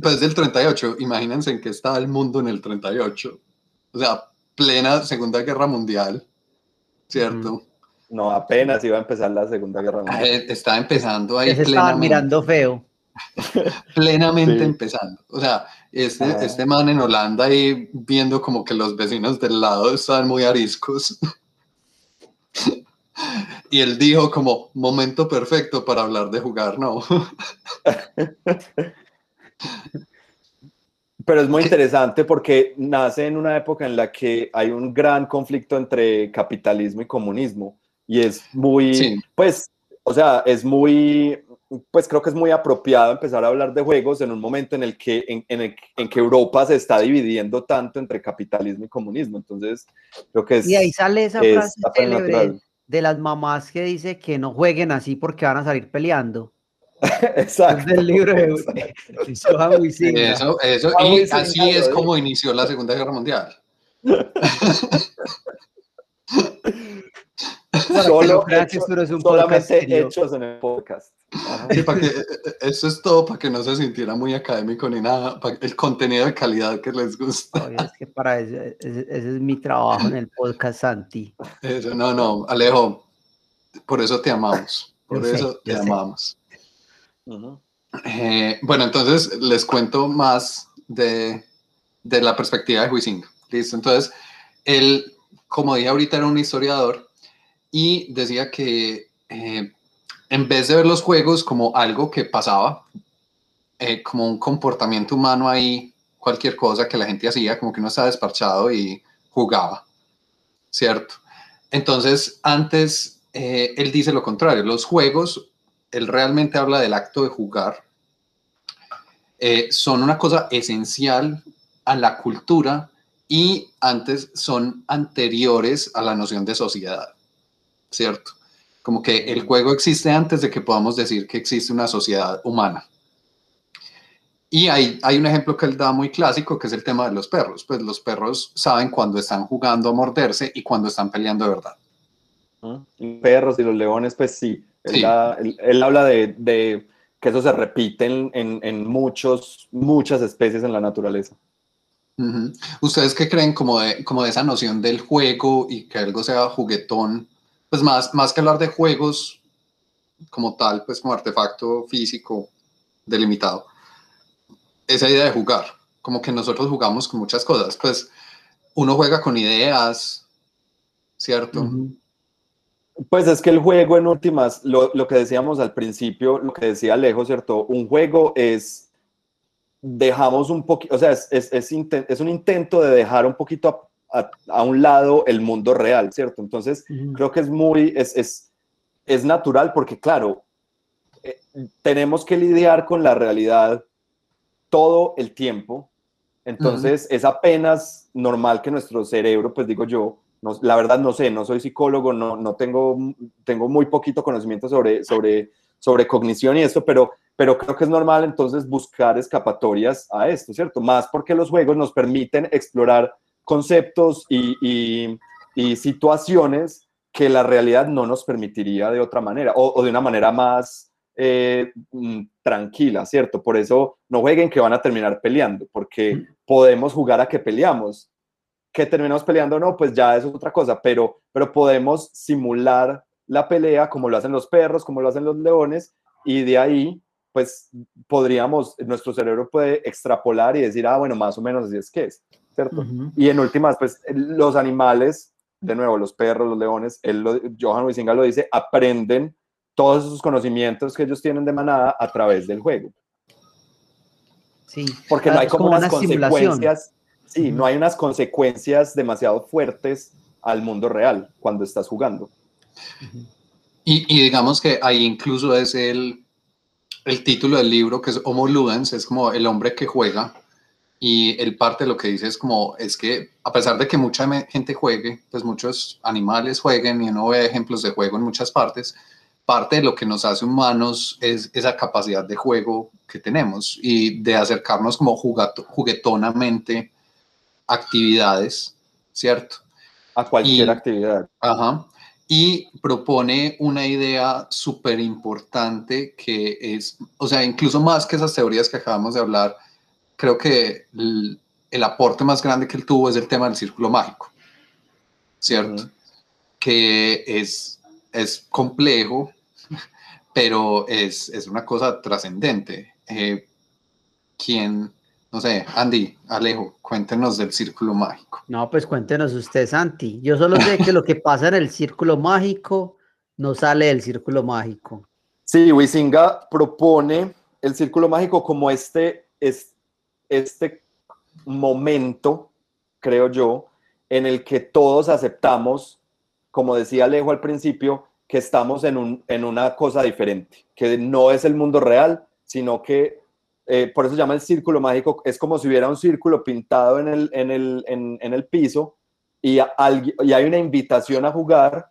pues del 38. Imagínense en qué estaba el mundo en el 38. O sea, plena Segunda Guerra Mundial, ¿cierto? No, apenas iba a empezar la Segunda Guerra Mundial. Eh, estaba empezando ahí. Se estaba mirando feo. plenamente empezando. O sea, Este, ah. este man en Holanda ahí viendo como que los vecinos del lado estaban muy ariscos. y él dijo como, momento perfecto para hablar de jugar, ¿no? Pero es muy interesante porque nace en una época en la que hay un gran conflicto entre capitalismo y comunismo. Y es muy, pues, o sea, es muy, pues creo que es muy apropiado empezar a hablar de juegos en un momento en el que, en, en, que Europa se está dividiendo tanto entre capitalismo y comunismo. Entonces, creo que es... Y ahí sale esa frase célebre de las mamás que dice que no jueguen así porque van a salir peleando. Exacto. del libro de, Eso, eso, y así es como inició la Segunda Guerra Mundial. Solo solamente hechos en el podcast. Sí, para que, eso es todo para que no se sintiera muy académico ni nada, para el contenido de calidad que les gusta. es que para eso, ese, es mi trabajo en el podcast, Santi. Eso, no, no, Alejo, por eso te amamos, por eso te amamos. Eh, bueno, entonces les cuento más de, de la perspectiva de Huizing. Listo, entonces, él, como dije ahorita, era un historiador y decía que eh, en vez de ver los juegos como algo que pasaba, eh, como un comportamiento humano ahí, cualquier cosa que la gente hacía, como que uno estaba desparchado y jugaba, ¿cierto? Entonces, antes, él dice lo contrario, los juegos él realmente habla del acto de jugar, eh, son una cosa esencial a la cultura y antes son anteriores a la noción de sociedad, ¿cierto? Como que el juego existe antes de que podamos decir que existe una sociedad humana. Y hay, hay un ejemplo que él da muy clásico, que es el tema de los perros. Pues los perros saben cuando están jugando a morderse y cuando están peleando de verdad. Perros y los leones, pues sí, él, habla de, que eso se repite en, muchos, muchas especies en la naturaleza. ¿Ustedes qué creen como de, como de esa noción del juego y que algo sea juguetón? Pues más, más que hablar de juegos como tal, pues como artefacto físico delimitado. Esa idea de jugar, como que nosotros jugamos con muchas cosas, pues uno juega con ideas, ¿cierto? Pues es que el juego en últimas, lo, que decíamos al principio, lo que decía Alejo, ¿cierto? Un juego es, dejamos un poquito, o sea, es, es, un intento de dejar un poquito a, un lado el mundo real, ¿cierto? Entonces, creo que es muy, es, es, natural porque, claro, eh, tenemos que lidiar con la realidad todo el tiempo. Entonces, es apenas normal que nuestro cerebro, pues digo yo, la verdad no sé, no soy psicólogo, no, no tengo, tengo muy poquito conocimiento sobre, sobre, sobre cognición y esto, pero, pero creo que es normal entonces buscar escapatorias a esto, ¿cierto? Más porque los juegos nos permiten explorar conceptos y, y, situaciones que la realidad no nos permitiría de otra manera o, de una manera más eh, mm, tranquila, ¿cierto? Por eso no jueguen que van a terminar peleando, porque mm. podemos jugar a que peleamos que terminamos peleando o no, pues ya es otra cosa, pero, pero podemos simular la pelea como lo hacen los perros, como lo hacen los leones, y de ahí, pues podríamos, nuestro cerebro puede extrapolar y decir, ah, bueno, más o menos así es que es, ¿cierto? Y en últimas, pues los animales, de nuevo, los perros, los leones, él lo, Johan Huizinga lo dice, aprenden todos esos conocimientos que ellos tienen de manada a través del juego. Sí. Porque no hay como, unas consecuencias Sí, no hay unas consecuencias demasiado fuertes al mundo real cuando estás jugando. Y, digamos que ahí incluso es el, el título del libro, que es Homo Ludens, es como el hombre que juega. Y el parte de lo que dice es como, es que a pesar de que mucha gente juegue, pues muchos animales jueguen y uno ve ejemplos de juego en muchas partes, parte de lo que nos hace humanos es esa capacidad de juego que tenemos y de acercarnos como juguetonamente actividades, ¿cierto? A cualquier actividad. Ajá. Y propone una idea súper importante que es, o sea, incluso más que esas teorías que acabamos de hablar, creo que el, aporte más grande que él tuvo es el tema del círculo mágico, ¿cierto? Que es, es complejo, pero es, es una cosa trascendente. Eh, quien No sé, Andy, Alejo, cuéntenos del círculo mágico. No, pues cuéntenos usted, Santi. Yo solo sé que lo que pasa en el círculo mágico no sale del círculo mágico. Sí, Wisinga propone el círculo mágico como este, este momento, creo yo, en el que todos aceptamos, como decía Alejo al principio, que estamos en, un, en una cosa diferente, que no es el mundo real, sino que eh, por eso se llama el círculo mágico, es como si hubiera un círculo pintado en el, en el, en, el piso y, y hay una invitación a jugar,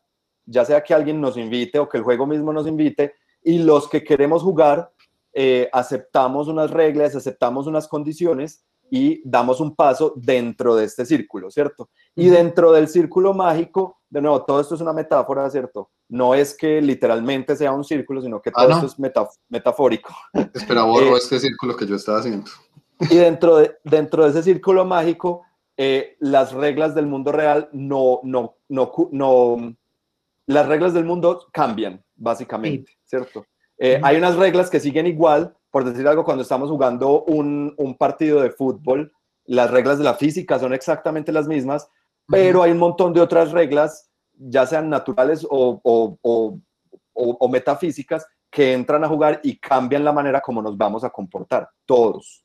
ya sea que alguien nos invite o que el juego mismo nos invite, y los que queremos jugar eh, aceptamos unas reglas, aceptamos unas condiciones y damos un paso dentro de este círculo, ¿cierto? Y dentro del círculo mágico, de nuevo, todo esto es una metáfora, ¿cierto? No es que literalmente sea un círculo, sino que ah, todo esto es metafórico. Espera, borro eh, este círculo que yo estaba haciendo. Y dentro de, dentro de ese círculo mágico, eh, las reglas del mundo real no, no, no, no, las reglas del mundo cambian, básicamente, ¿cierto? Eh, hay unas reglas que siguen igual, por decir algo, cuando estamos jugando un, un, partido de fútbol, las reglas de la física son exactamente las mismas, pero hay un montón de otras reglas, ya sean naturales o, o, o, o, metafísicas, que entran a jugar y cambian la manera como nos vamos a comportar, todos.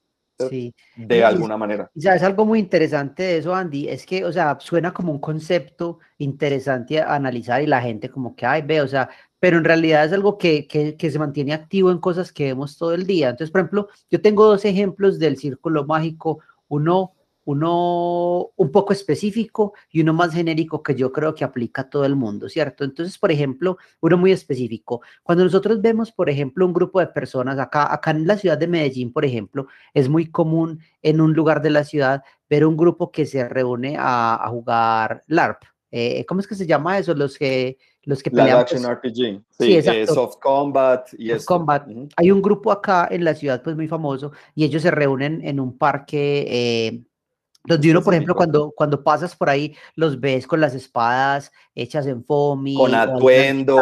Sí. De alguna manera. Ya es algo muy interesante de eso, Andy, es que, o sea, suena como un concepto interesante a analizar y la gente como que, ay, ve, o sea, pero en realidad es algo que, que, se mantiene activo en cosas que vemos todo el día. Entonces, por ejemplo, yo tengo dos ejemplos del círculo mágico, uno, uno un poco específico y uno más genérico que yo creo que aplica a todo el mundo, ¿cierto? Entonces, por ejemplo, uno muy específico. Cuando nosotros vemos, por ejemplo, un grupo de personas, acá, acá en la ciudad de Medellín, por ejemplo, es muy común en un lugar de la ciudad ver un grupo que se reúne a, a jugar LARP. Eh, ¿Cómo es que se llama eso? Los que los que pelean. Action pues RPG. Sí, sí Soft Combat y Soft Combat. Hay un grupo acá en la ciudad, pues muy famoso, y ellos se reúnen en un parque eh, donde uno, por ejemplo, cuando, cuando pasas por ahí, los ves con las espadas hechas en foamy, con atuendos,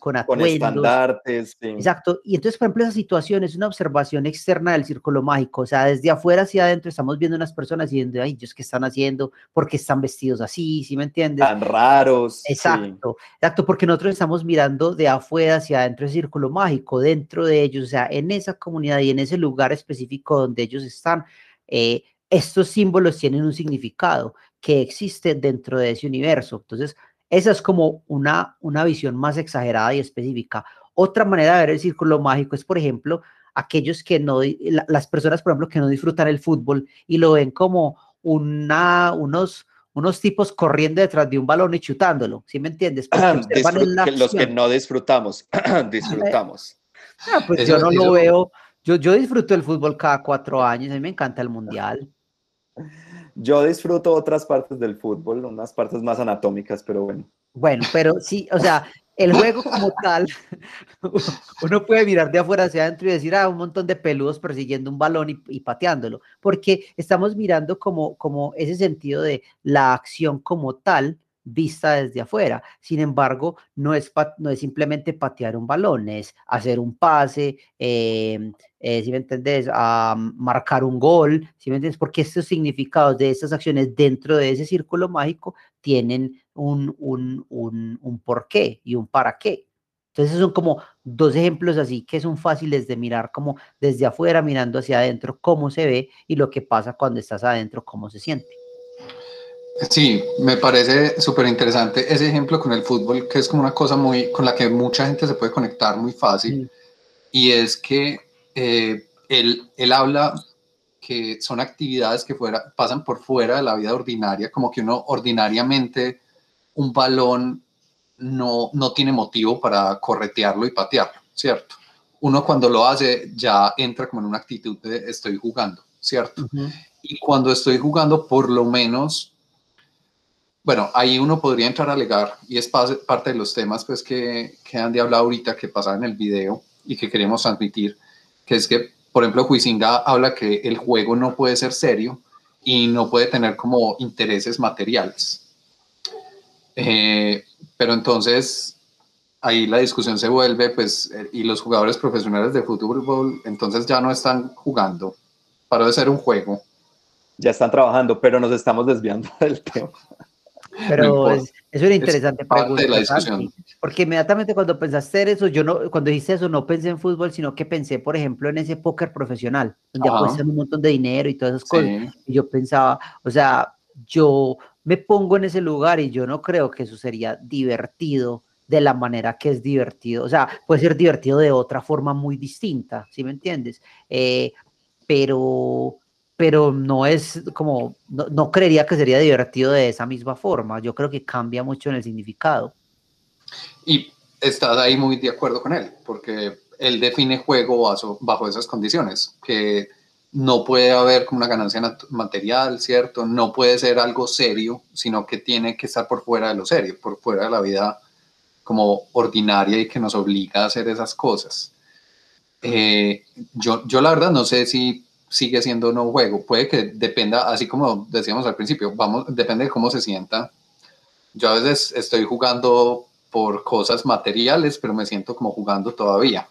con, atuendos, con estandartes. Exacto. Y entonces, por ejemplo, esa situación es una observación externa del círculo mágico. O sea, desde afuera hacia adentro estamos viendo unas personas y diciendo, ay, Dios, ¿qué están haciendo? ¿Por qué están vestidos así? ¿Sí me entiendes? Tan raros. Exacto. Exacto, porque nosotros estamos mirando de afuera hacia adentro el círculo mágico, dentro de ellos, o sea, en esa comunidad y en ese lugar específico donde ellos están. Eh, estos símbolos tienen un significado que existe dentro de ese universo. Entonces, esa es como una, una visión más exagerada y específica. Otra manera de ver el círculo mágico es, por ejemplo, aquellos que no, las personas, por ejemplo, que no disfrutan el fútbol y lo ven como una, unos, unos tipos corriendo detrás de un balón y chutándolo, ¿sí me entiendes? los que no disfrutamos, disfrutamos. Ah, pues yo no lo veo, yo, yo disfruto el fútbol cada cuatro años, a mí me encanta el mundial. Yo disfruto otras partes del fútbol, unas partes más anatómicas, pero bueno. Bueno, pero sí, o sea, el juego como tal, uno puede mirar de afuera hacia adentro y decir, ah, un montón de peludos persiguiendo un balón y, y, pateándolo, porque estamos mirando como, como ese sentido de la acción como tal, vista desde afuera. Sin embargo, no es, no es simplemente patear un balón, es hacer un pase, em, eh, si me entendés, a marcar un gol, si me entiendes, porque estos significados de estas acciones dentro de ese círculo mágico tienen un, un, un, un porqué y un para qué. Entonces son como dos ejemplos así que son fáciles de mirar como desde afuera, mirando hacia adentro, cómo se ve y lo que pasa cuando estás adentro, cómo se siente. Sí, me parece súper interesante ese ejemplo con el fútbol, que es como una cosa muy con la que mucha gente se puede conectar muy fácil. Y es que eh, él, él, habla que son actividades que fuera, pasan por fuera de la vida ordinaria, como que uno ordinariamente un balón no, no tiene motivo para corretearlo y patearlo, ¿cierto? Uno cuando lo hace ya entra como en una actitud de estoy jugando, ¿cierto? Y cuando estoy jugando, por lo menos bueno, ahí uno podría entrar a alegar, y es parte de los temas pues, que, que han de hablar ahorita, que pasaban en el video y que queremos transmitir, que es que, por ejemplo, Huizinga habla que el juego no puede ser serio y no puede tener como intereses materiales. Eh, pero entonces ahí la discusión se vuelve, pues, y los jugadores profesionales de fútbol entonces ya no están jugando paró de ser un juego. Ya están trabajando, pero nos estamos desviando del tema. Pero es, una interesante pregunta. De la discusión. Porque inmediatamente cuando pensaste eso, yo no, cuando dijiste eso, no pensé en fútbol, sino que pensé, por ejemplo, en ese póker profesional, donde apuestan un montón de dinero y todas esas cosas. Y yo pensaba, o sea, yo me pongo en ese lugar y yo no creo que eso sería divertido de la manera que es divertido. O sea, puede ser divertido de otra forma muy distinta, ¿sí me entiendes? Eh, pero pero no es como, no, creería que sería divertido de esa misma forma. Yo creo que cambia mucho en el significado. Y estás ahí muy de acuerdo con él, porque él define juego bajo, bajo esas condiciones, que no puede haber como una ganancia material, ¿cierto? No puede ser algo serio, sino que tiene que estar por fuera de lo serio, por fuera de la vida como ordinaria y que nos obliga a hacer esas cosas. Eh, yo, yo la verdad no sé si sigue siendo no juego. Puede que dependa, así como decíamos al principio, vamos, depende de cómo se sienta. Yo a veces estoy jugando por cosas materiales, pero me siento como jugando todavía.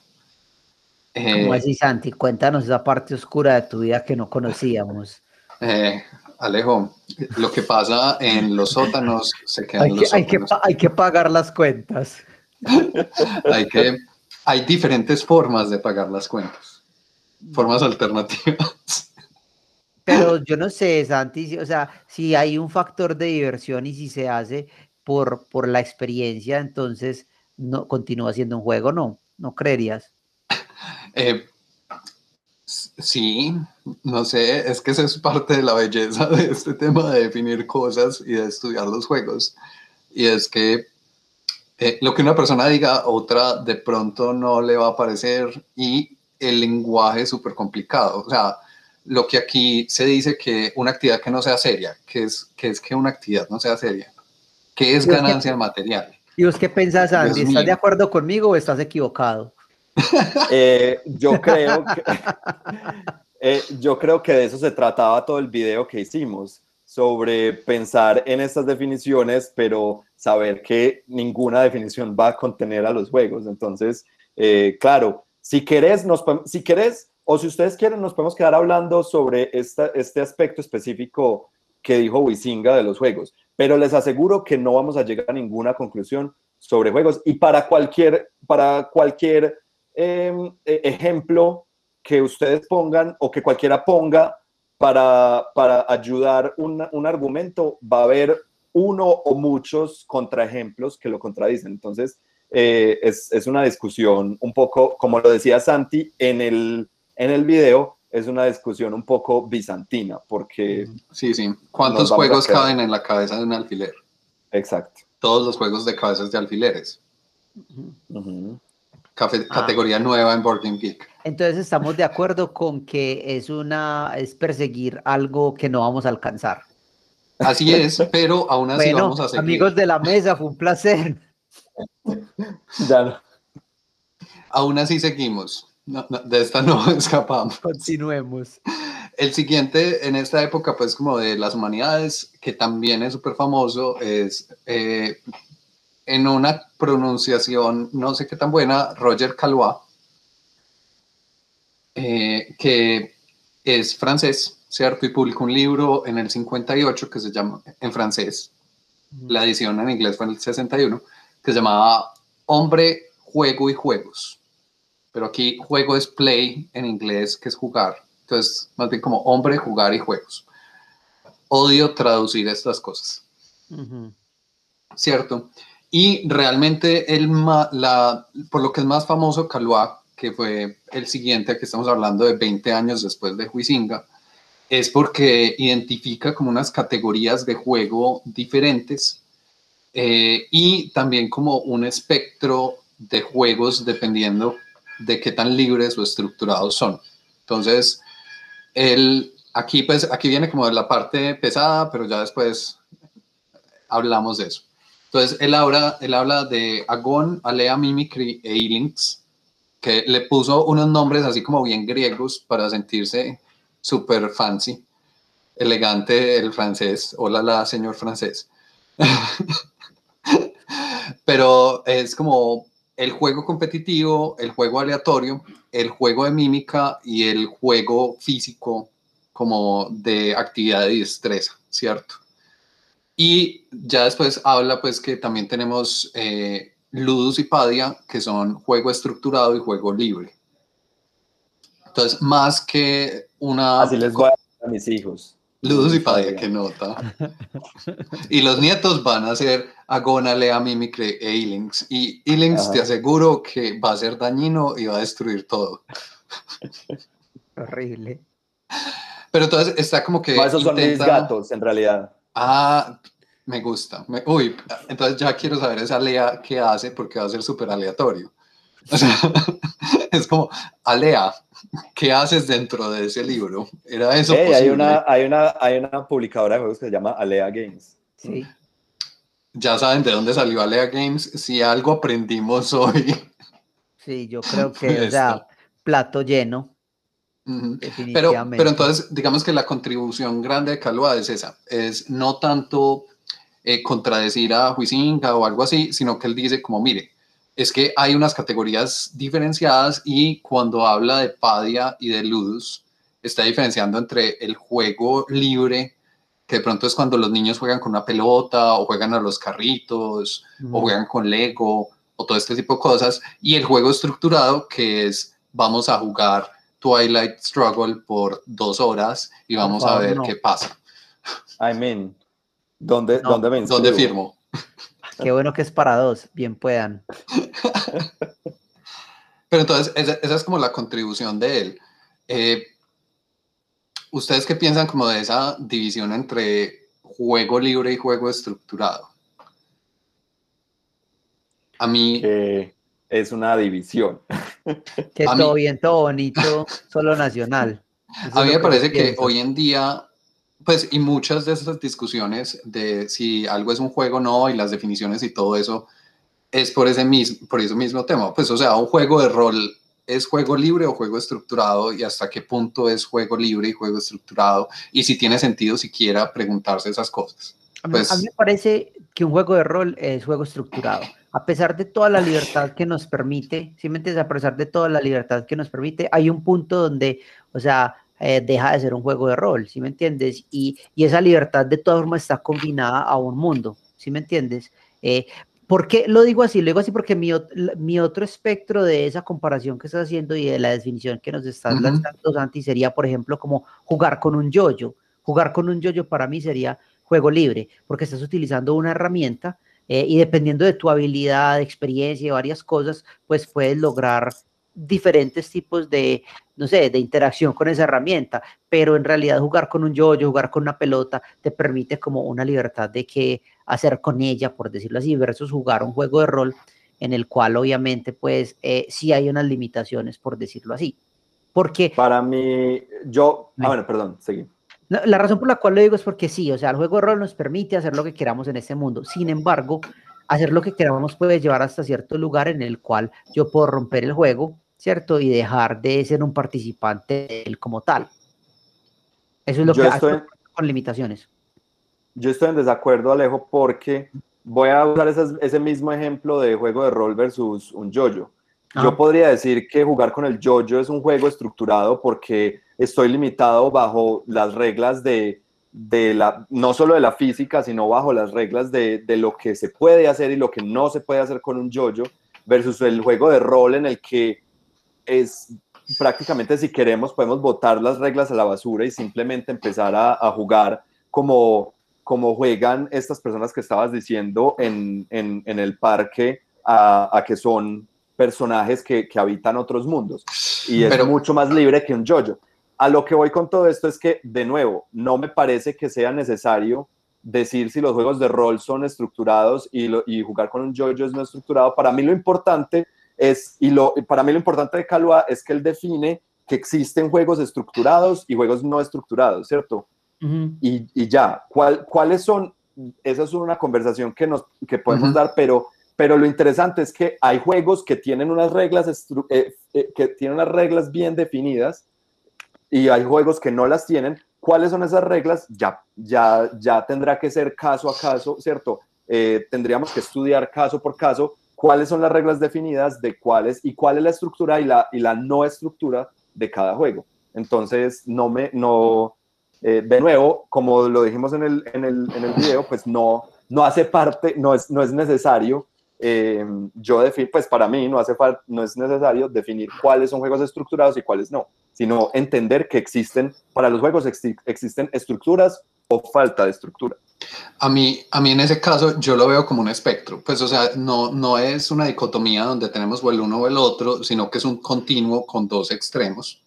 ¿Cómo eh, así, Santi? Cuéntanos esa parte oscura de tu vida que no conocíamos. Eh, Alejo, lo que pasa en los sótanos se queda en los hay que, hay que pagar las cuentas. hay, que, hay diferentes formas de pagar las cuentas formas alternativas. Pero yo no sé, Santi, o sea, si hay un factor de diversión y si se hace por, por la experiencia, entonces no continúa siendo un juego, ¿no? ¿No creerías? Eh, sí, no sé, es que esa es parte de la belleza de este tema de definir cosas y de estudiar los juegos. Y es que eh, lo que una persona diga, otra de pronto no le va a parecer y el lenguaje es súper complicado. O sea, lo que aquí se dice que una actividad que no sea seria, que es que, es que una actividad no sea seria, que es ganancia material. ¿Y vos qué pensás, Andy? ¿Estás de acuerdo conmigo o estás equivocado? Eh, yo creo que eh, yo creo que de eso se trataba todo el video que hicimos sobre pensar en estas definiciones, pero saber que ninguna definición va a contener a los juegos. Entonces, eh, claro, si querés, nos, si querés, o si ustedes quieren, nos podemos quedar hablando sobre esta, este aspecto específico que dijo Wisinga de los juegos, pero les aseguro que no vamos a llegar a ninguna conclusión sobre juegos y para cualquier, para cualquier em, e, ejemplo que ustedes pongan o que cualquiera ponga para, para ayudar un, un argumento, va a haber uno o muchos contraejemplos que lo contradicen. Entonces, eh, es, es, una discusión un poco, como lo decía Santi en el, en el video, es una discusión un poco bizantina, porque... Sí, sí. ¿Cuántos juegos caben en la cabeza de un alfiler? Exacto. Todos los juegos de cabezas de alfileres. Ah. Categoría nueva en Board Geek. Entonces estamos de acuerdo con que es una es perseguir algo que no vamos a alcanzar. Así es, pero aún así vamos a seguir. Amigos de la mesa, fue un placer. ya Aún así seguimos. de esta no escapamos. Continuemos. El siguiente en esta época, pues como de las humanidades, que también es súper famoso, es eh, en una pronunciación no sé qué tan buena, Roger Calois, eh, que es francés, ¿cierto? Y publicó un libro en el 58 que se llama, en francés, la edición en inglés fue en el 61, que se llamaba Hombre, Juego y Juegos. Pero aquí juego es play en inglés, que es jugar. Entonces, más bien como hombre, jugar y juegos. Odio traducir estas cosas. ¿Cierto? Y realmente, el la, por lo que es más famoso, Calois, que fue el siguiente, que estamos hablando de 20 años después de Huizinga, es porque identifica como unas categorías de juego diferentes eh, y también como un espectro de juegos dependiendo de qué tan libres o estructurados son. Entonces, el, aquí, pues, aquí viene como la parte pesada, pero ya después hablamos de eso. Entonces, él habla, él habla de Agon, Alea, Mimicry e Ilinx, que le puso unos nombres así como bien griegos para sentirse súper fancy, elegante el francés. Hola, la señor francés. Pero es como el juego competitivo, el juego aleatorio, el juego de mímica y el juego físico como de actividad y destreza, ¿cierto? Y ya después habla pues que también tenemos eh, Ludus y Padia, que son juego estructurado y juego libre. Entonces, más que una... Así les voy a mis hijos. Ludus y Padia, que nota. y los nietos van a ser Agona, Lea, Mimicry e Ilinks. Y Ilinks te aseguro que va a ser dañino y va a destruir todo. Horrible. Pero entonces está como que... esos son mis gatos, en realidad. Ah, me gusta. uy, entonces ya quiero saber esa Lea qué hace porque va a ser súper aleatorio. O sea, es como, Alea, ¿qué haces dentro de ese libro? ¿Era eso posible? Hay una, hay, una, hay una publicadora de juegos que se llama Alea Games. Sí. Ya saben de dónde salió Alea Games. Si algo aprendimos hoy. Sí, yo creo que, o sea, plato lleno. Pero, pero entonces, digamos que la contribución grande de Calva es esa, es no tanto eh, contradecir a Huizinga o algo así, sino que él dice como, mire, es que hay unas categorías diferenciadas y cuando habla de Padia y de Ludus, está diferenciando entre el juego libre, que de pronto es cuando los niños juegan con una pelota o juegan a los carritos o juegan con Lego o todo este tipo de cosas, y el juego estructurado, que es vamos a jugar Twilight Struggle por dos horas y vamos a ver qué pasa. I mean, ¿dónde, ¿dónde, ¿Dónde firmo? Qué bueno que es para dos, bien puedan. Pero entonces, esa, es como la contribución de él. Eh, ¿Ustedes qué piensan como de esa división entre juego libre y juego estructurado? A mí... es una división. Que todo bien, todo bonito, solo nacional. a mí me parece que hoy en día, pues, y muchas de esas discusiones de si algo es un juego o no, y las definiciones y todo eso, es por ese mismo, por ese mismo tema. Pues, o sea, un juego de rol es juego libre o juego estructurado y hasta qué punto es juego libre y juego estructurado y si tiene sentido siquiera preguntarse esas cosas. Pues, a mí me parece que un juego de rol es juego estructurado a pesar de toda la libertad que nos permite, si me entiendes, a pesar de toda la libertad que nos permite, hay un punto donde, o sea, eh, deja de ser un juego de rol, ¿sí me entiendes? Y, esa libertad de todas formas está combinada a un mundo, ¿sí me entiendes? Eh, ¿Por qué lo digo así? Lo digo así porque mi, mi, otro espectro de esa comparación que estás haciendo y de la definición que nos estás lanzando, Santi, sería, por ejemplo, como jugar con un yoyo. Jugar con un yoyo para mí sería juego libre, porque estás utilizando una herramienta eh, y dependiendo de tu habilidad, experiencia y varias cosas, pues puedes lograr diferentes tipos de, no sé, de interacción con esa herramienta, pero en realidad jugar con un yoyo, jugar con una pelota, te permite como una libertad de qué hacer con ella, por decirlo así, versus jugar un juego de rol en el cual obviamente pues eh, sí hay unas limitaciones, por decirlo así. Porque... Para mí, yo... Ah, bueno, perdón, seguí. La razón por la cual lo digo es porque sí, o sea, el juego de rol nos permite hacer lo que queramos en este mundo. Sin embargo, hacer lo que queramos puede llevar hasta cierto lugar en el cual yo puedo romper el juego, ¿cierto? Y dejar de ser un participante como tal. Eso es lo que estoy, con limitaciones. Yo estoy en desacuerdo, Alejo, porque voy a usar ese, mismo ejemplo de juego de rol versus un yoyo. -yo. Yo podría decir que jugar con el yoyo -yo es un juego estructurado porque estoy limitado bajo las reglas de, de la, no solo de la física, sino bajo las reglas de, de, lo que se puede hacer y lo que no se puede hacer con un yoyo, versus el juego de rol en el que es prácticamente si queremos podemos botar las reglas a la basura y simplemente empezar a, a jugar como, como juegan estas personas que estabas diciendo en, en, en el parque, a, a, que son personajes que, que habitan otros mundos. Y es Pero, mucho más libre que un yoyo a lo que voy con todo esto es que, de nuevo, no me parece que sea necesario decir si los juegos de rol son estructurados y, jugar con un yo-yo es no estructurado. Para mí lo importante es, y lo, para mí lo importante de Calua es que él define que existen juegos estructurados y juegos no estructurados, ¿cierto? y, ya, ¿cuáles son? Esa es una conversación que, nos, que podemos dar, pero, pero lo interesante es que hay juegos que tienen unas reglas, eh, eh, que tienen unas reglas bien definidas y hay juegos que no las tienen. ¿Cuáles son esas reglas? Ya, ya, ya tendrá que ser caso a caso, ¿cierto? Eh, tendríamos que estudiar caso por caso cuáles son las reglas definidas de cuáles y cuál es la estructura y la, y la no estructura de cada juego. Entonces, no me, no, eh, de nuevo, como lo dijimos en el, en el, en el video, pues no, no hace parte, no es, no es necesario eh, yo defino, pues para mí no hace falta, no es necesario definir cuáles son juegos estructurados y cuáles no, sino entender que existen, para los juegos existen estructuras o falta de estructura. A mí, a mí en ese caso yo lo veo como un espectro, pues o sea, no, no es una dicotomía donde tenemos o el uno o el otro, sino que es un continuo con dos extremos.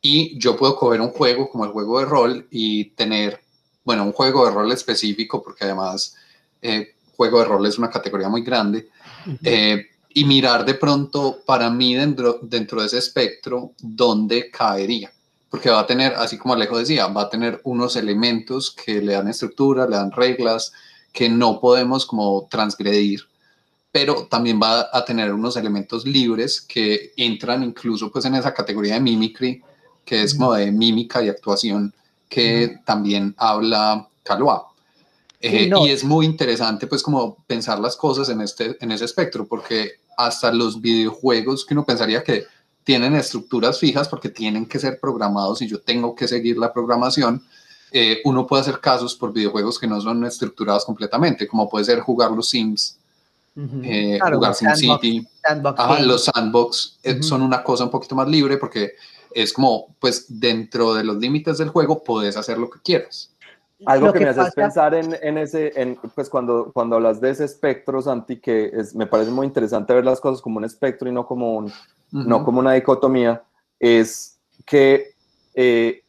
Y yo puedo coger un juego como el juego de rol y tener, bueno, un juego de rol específico, porque además eh, juego de rol es una categoría muy grande, eh, y mirar de pronto para mí dentro, dentro de ese espectro dónde caería. Porque va a tener, así como Alejo decía, va a tener unos elementos que le dan estructura, le dan reglas, que no podemos como transgredir, pero también va a tener unos elementos libres que entran incluso pues en esa categoría de mimicry, que es como de mímica y actuación, que también habla Calois. Eh, y es muy interesante pues como pensar las cosas en, este, en ese espectro, porque hasta los videojuegos que uno pensaría que tienen estructuras fijas porque tienen que ser programados y yo tengo que seguir la programación, eh, uno puede hacer casos por videojuegos que no son estructurados completamente, como puede ser jugar los Sims, eh, jugar SimCity, los sandbox son una cosa un poquito más libre porque es como, pues dentro de los límites del juego puedes hacer lo que quieras. Algo que, me haces pensar en, en, ese, en, pues cuando, cuando hablas de ese espectro, Santi, que es, me parece muy interesante ver las cosas como un espectro y no como, un, no como una dicotomía, es que eh,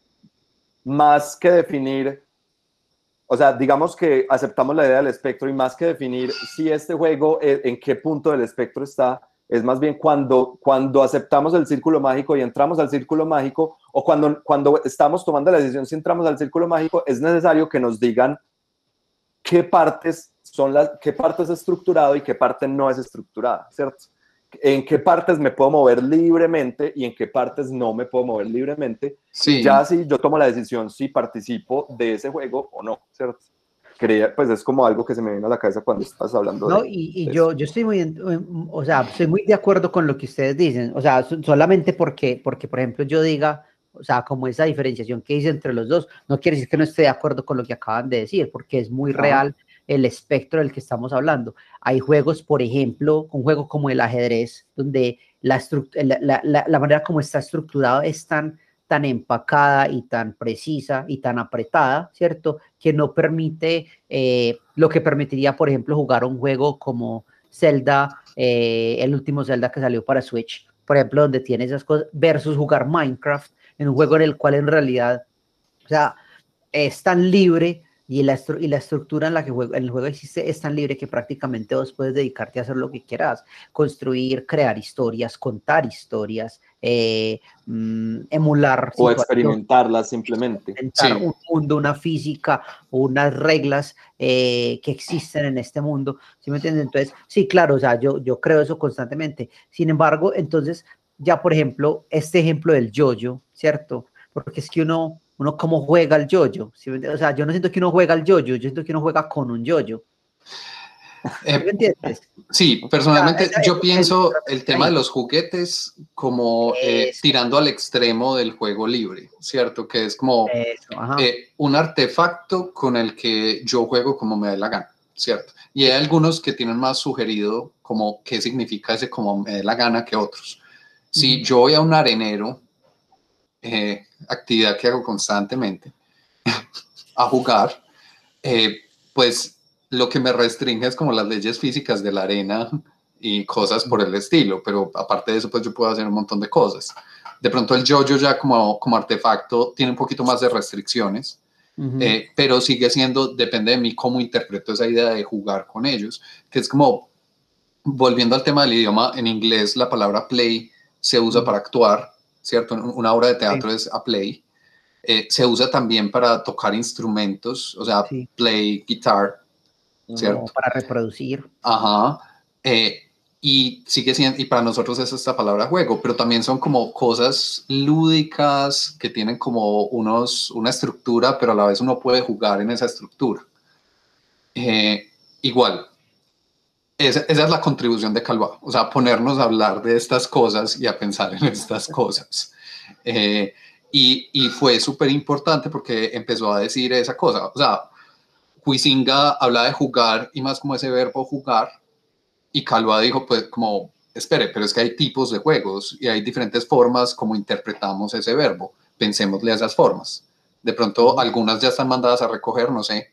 más que definir, o sea, digamos que aceptamos la idea del espectro y más que definir si este juego, eh, en qué punto del espectro está, es más bien cuando, cuando aceptamos el círculo mágico y entramos al círculo mágico, o cuando, cuando estamos tomando la decisión si entramos al círculo mágico, es necesario que nos digan qué partes son las, qué parte es estructurado y qué parte no es estructurada, ¿cierto? En qué partes me puedo mover libremente y en qué partes no me puedo mover libremente. Sí. Ya si yo tomo la decisión si participo de ese juego o no, ¿cierto? Pues es como algo que se me viene a la cabeza cuando estás hablando. No, y, yo, yo estoy muy, o sea, estoy muy de acuerdo con lo que ustedes dicen, o sea, solamente porque, porque, por ejemplo, yo diga, o sea, como esa diferenciación que hice entre los dos, no quiere decir que no esté de acuerdo con lo que acaban de decir, porque es muy real el espectro del que estamos hablando. Hay juegos, por ejemplo, un juego como el ajedrez, donde la, la, la, la manera como está estructurado es tan tan empacada y tan precisa y tan apretada, ¿cierto? Que no permite eh, lo que permitiría, por ejemplo, jugar un juego como Zelda, eh, el último Zelda que salió para Switch, por ejemplo, donde tiene esas cosas, versus jugar Minecraft, en un juego en el cual en realidad, o sea, es tan libre y la, estructura en la que el juego existe es tan libre que prácticamente vos puedes dedicarte a hacer lo que quieras, construir, crear historias, contar historias, eh, mm, emular. O experimentarlas simplemente. Un mundo, una física, unas reglas eh, que existen en este mundo. ¿Sí me entiendes? Entonces, sí, claro, o sea, yo, yo creo eso constantemente. Sin embargo, entonces, ya por ejemplo, este ejemplo del yoyo, ¿cierto? Porque es que uno uno cómo juega el yoyo. ¿sí? O sea, yo no siento que uno juega el yoyo, yo siento que uno juega con un yoyo. Eh, ¿Me entiendes? Sí, personalmente yo pienso el tema de los juguetes como eh, tirando al extremo del juego libre, ¿cierto? Que es como eh, un artefacto con el que yo juego como me dé la gana, ¿cierto? Y hay algunos que tienen más sugerido como qué significa ese como me dé la gana que otros. Si yo voy a un arenero actividad que hago constantemente, a jugar, pues lo que me restringe es como las leyes físicas de la arena y cosas por el estilo, pero aparte de eso, pues yo puedo hacer un montón de cosas. De pronto el yo-yo ya como, como artefacto tiene un poquito más de restricciones, eh, pero sigue siendo, depende de mí cómo interpreto esa idea de jugar con ellos, que es como, volviendo al tema del idioma, en inglés la palabra play se usa para actuar ¿cierto? Una obra de teatro es a play. Eh, se usa también para tocar instrumentos, o sea, play guitar, ¿cierto? para reproducir. Ajá. Eh, y sigue siendo, y para nosotros es esta palabra juego, pero también son como cosas lúdicas que tienen como unos, una estructura, pero a la vez uno puede jugar en esa estructura. Eh, igual, esa, es la contribución de Calva, o sea, ponernos a hablar de estas cosas y a pensar en estas cosas. Eh, Y, y fue súper importante porque empezó a decir esa cosa. O sea, Huizinga habla de jugar y más como ese verbo jugar. Y Calva dijo, pues como, espere, pero es que hay tipos de juegos y hay diferentes formas como interpretamos ese verbo. Pensémosle a esas formas. De pronto algunas ya están mandadas a recoger, no sé,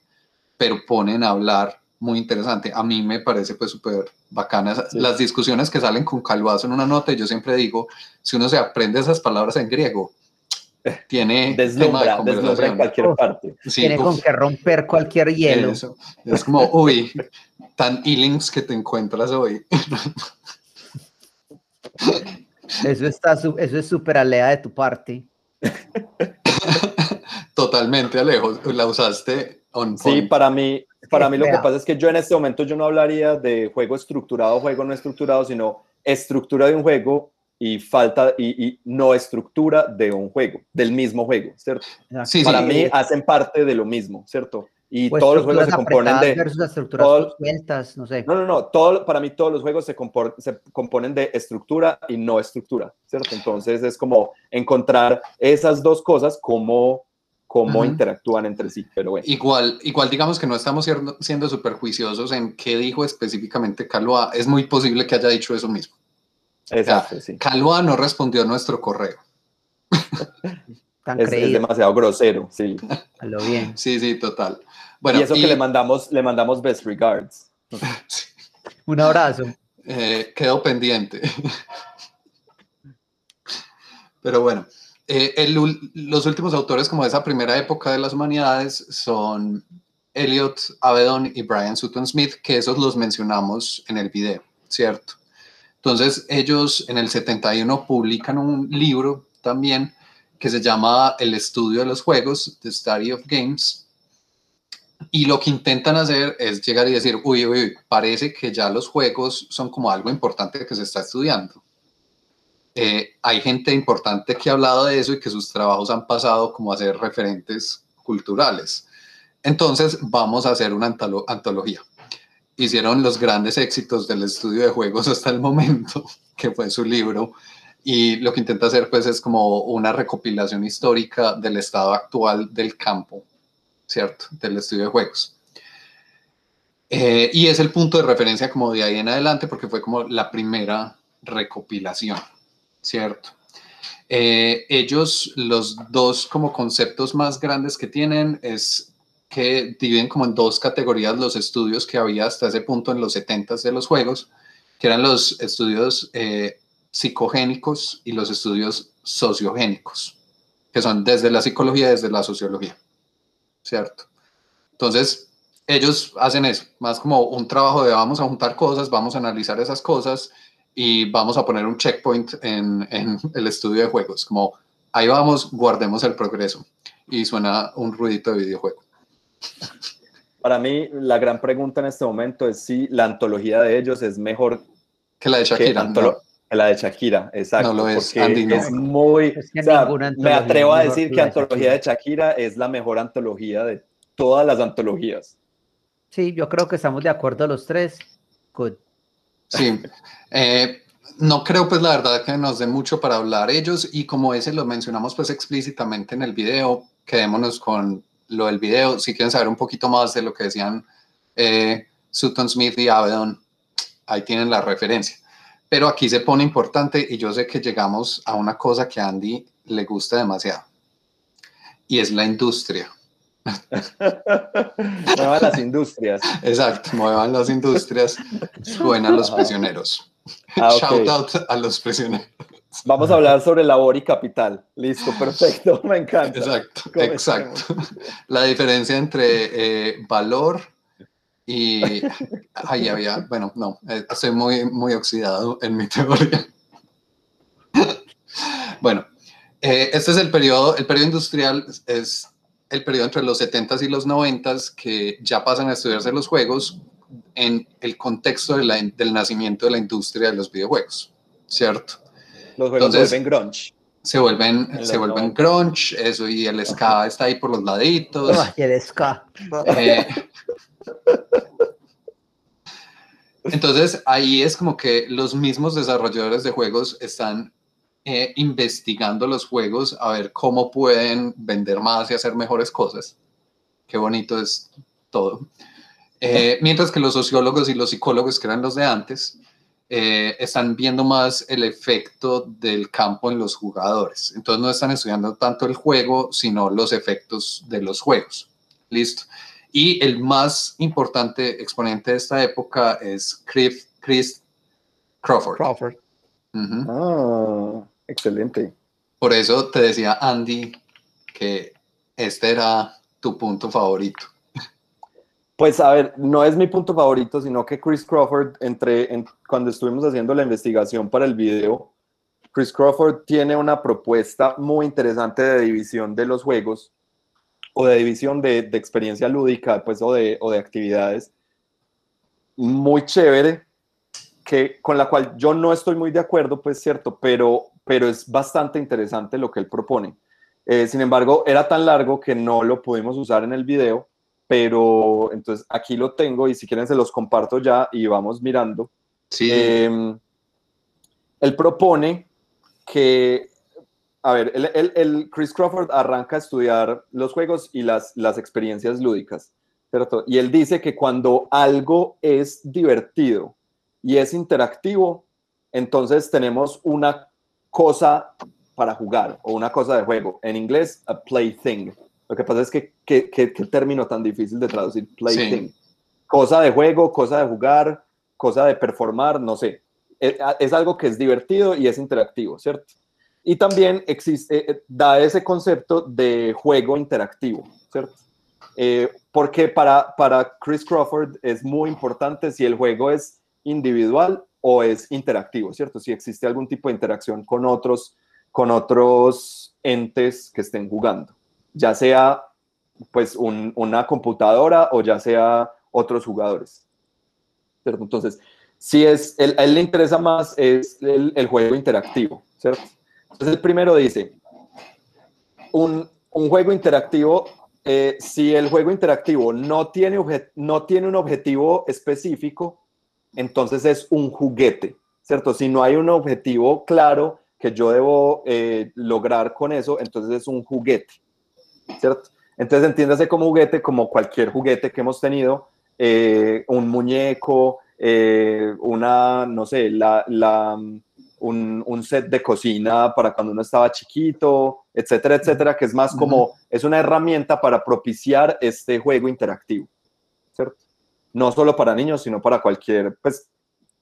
pero ponen a hablar muy interesante. A mí me parece pues súper bacana. Las discusiones que salen con Calvazo en una nota, y yo siempre digo, si uno se aprende esas palabras en griego, tiene deslumbra, en cualquier parte. tiene con que romper cualquier hielo. Es como, uy, tan healings que te encuentras hoy. Eso, está, eso es súper alea de tu parte. Totalmente, Alejo. La usaste on Sí, para mí, para mí lo que pasa es que yo en este momento yo no hablaría de juego estructurado, juego no estructurado, sino estructura de un juego y falta y, no estructura de un juego, del mismo juego, ¿cierto? Sí, para mí hacen parte de lo mismo, ¿cierto? Y pues todos los juegos se componen de estructuras sueltas, no sé. No, no, no, todo, para mí todos los juegos se, se componen de estructura y no estructura, ¿cierto? Entonces es como encontrar esas dos cosas como cómo interactúan entre sí, pero bueno. Igual, igual digamos que no estamos siendo, siendo superjuiciosos en qué dijo específicamente Calva. Es muy posible que haya dicho eso mismo. Exacto, sí. Calva no respondió a nuestro correo. es, demasiado grosero, sí. A lo bien. Sí, sí, total. Bueno, y eso que le mandamos, le mandamos best regards. Un abrazo. Eh, quedó pendiente. Pero bueno, eh, los últimos autores como de esa primera época de las humanidades son Elliot Avedon y Brian Sutton Smith, que esos los mencionamos en el video, ¿cierto? Entonces ellos en el 71 publican un libro también que se llama El estudio de los juegos, The Study of Games, y lo que intentan hacer es llegar y decir, uy, uy, parece que ya los juegos son como algo importante que se está estudiando. Eh, hay gente importante que ha hablado de eso y que sus trabajos han pasado como a ser referentes culturales. Entonces vamos a hacer una antología. Hicieron los grandes éxitos del estudio de juegos hasta el momento, que fue su libro, y lo que intenta hacer pues es como una recopilación histórica del estado actual del campo, ¿cierto? Del estudio de juegos. Eh, y es el punto de referencia como de ahí en adelante porque fue como la primera recopilación. ¿cierto? Eh, ellos, los dos como conceptos más grandes que tienen es que dividen como en dos categorías los estudios que había hasta ese punto en los 70 de los juegos, que eran los estudios eh, psicogénicos y los estudios sociogénicos, que son desde la psicología, desde la sociología, ¿cierto? Entonces, ellos hacen eso, más como un trabajo de vamos a juntar cosas, vamos a analizar esas cosas y vamos a poner un checkpoint en, el estudio de juegos, como ahí vamos, guardemos el progreso. Y suena un ruidito de videojuego. Para mí, la gran pregunta en este momento es si la antología de ellos es mejor que la de Shakira. Que la de Shakira, exacto. No lo es, es muy. me atrevo a decir que antología de Shakira es la mejor antología de todas las antologías. Sí, yo creo que estamos de acuerdo los tres. Good. Sí, eh, no creo pues la verdad que nos dé mucho para hablar ellos y como ese lo mencionamos pues explícitamente en el video, quedémonos con lo del video. Si quieren saber un poquito más de lo que decían eh, Sutton Smith y Avedon, ahí tienen la referencia. Pero aquí se pone importante y yo sé que llegamos a una cosa que a Andy le gusta demasiado y es la industria. muevan las industrias. Exacto, muevan las industrias, suenan los prisioneros. Ah, Shout out a los prisioneros. Vamos a hablar sobre labor y capital. Listo, perfecto, me encanta. Exacto, exacto. La diferencia entre eh, valor y... Ahí había, bueno, no, eh, estoy muy, muy oxidado en mi teoría. Bueno, eh, este es el periodo, el periodo industrial es el periodo entre los 70s y los 90s que ya pasan a estudiarse los juegos en el contexto del nacimiento de la industria de los videojuegos, ¿cierto? Los juegos se vuelven grunge. Se vuelven, se vuelven grunge, eso, y el ska está ahí por los laditos. y el ska. Eh, entonces ahí es como que los mismos desarrolladores de juegos están eh, investigando los juegos a ver cómo pueden vender más y hacer mejores cosas. Qué bonito es todo. Eh, mientras que los sociólogos y los psicólogos, que eran los de antes, eh, están viendo más el efecto del campo en los jugadores. Entonces no están estudiando tanto el juego, sino los efectos de los juegos. Listo. Y el más importante exponente de esta época es Chris, Chris Crawford. Crawford. Ah, excelente. Por eso te decía Andy que este era tu punto favorito. Pues a ver, no es mi punto favorito, sino que Chris Crawford, entre, cuando estuvimos haciendo la investigación para el video, Chris Crawford tiene una propuesta muy interesante de división de los juegos o de división de, experiencia lúdica pues, o, de, o de actividades muy chévere que, con la cual yo no estoy muy de acuerdo, pues cierto, pero, pero es bastante interesante lo que él propone. Eh, sin embargo, era tan largo que no lo pudimos usar en el video, pero entonces aquí lo tengo y si quieren se los comparto ya y vamos mirando. Sí. Em, él propone que, a ver, el, Chris Crawford arranca a estudiar los juegos y las, las experiencias lúdicas, ¿cierto? Y él dice que cuando algo es divertido, y es interactivo, entonces tenemos una cosa para jugar o una cosa de juego. En inglés, a plaything. Lo que pasa es que qué término tan difícil de traducir, plaything. Cosa de juego, cosa de jugar, cosa de performar, no sé. Es, es, algo que es divertido y es interactivo, ¿cierto? Y también existe, eh, da ese concepto de juego interactivo, ¿cierto? Eh, porque para, para Chris Crawford es muy importante si el juego es individual o es interactivo, ¿cierto? Si existe algún tipo de interacción con otros, con otros entes que estén jugando, ya sea pues una computadora o ya sea otros jugadores. Entonces, si es, a él le interesa más es el, juego interactivo. Entonces el primero dice, un, juego interactivo, eh, si el juego interactivo no tiene, no tiene un objetivo específico, entonces es un juguete, ¿cierto? Si no hay un objetivo claro que yo debo eh, lograr con eso, entonces es un juguete, ¿cierto? Entonces entiéndase como juguete, como cualquier juguete que hemos tenido, eh, un muñeco, eh, una, no sé, la, un, un, set de cocina para cuando uno estaba chiquito, etcétera, etcétera, que es más como, es una herramienta para propiciar este juego interactivo, ¿cierto? no solo para niños, sino para cualquier, pues,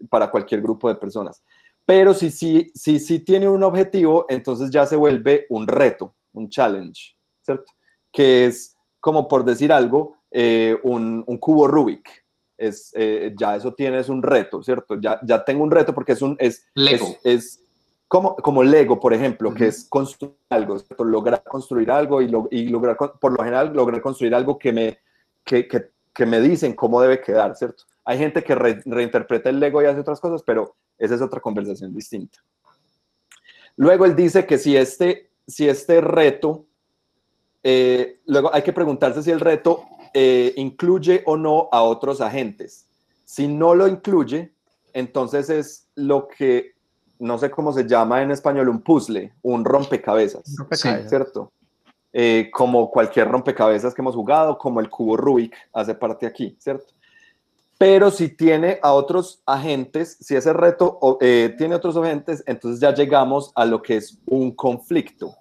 para cualquier grupo de personas. Pero si sí si, si, tiene un objetivo, entonces ya se vuelve un reto, un challenge, ¿cierto? Que es, como por decir algo, eh, un, un, cubo Rubik. Es, eh, ya eso tienes un reto, ¿cierto? Ya, ya tengo un reto porque es un... Es, Lego. Es, como, como Lego, por ejemplo, que es construir algo, ¿cierto? lograr construir algo y, y, lograr, por lo general, lograr construir algo que me, que, que que me dicen cómo debe quedar, ¿cierto? Hay gente que reinterpreta el Lego y hace otras cosas, pero esa es otra conversación distinta. Luego él dice que si este, si este reto, eh, luego hay que preguntarse si el reto eh, incluye o no a otros agentes. Si no lo incluye, entonces es lo que, no sé cómo se llama en español, un puzzle, un rompecabezas, ¿cierto? Eh, como cualquier rompecabezas que hemos jugado, como el cubo Rubik hace parte aquí, ¿cierto? Pero si tiene a otros agentes, si ese reto eh, tiene otros agentes, entonces ya llegamos a lo que es un conflicto,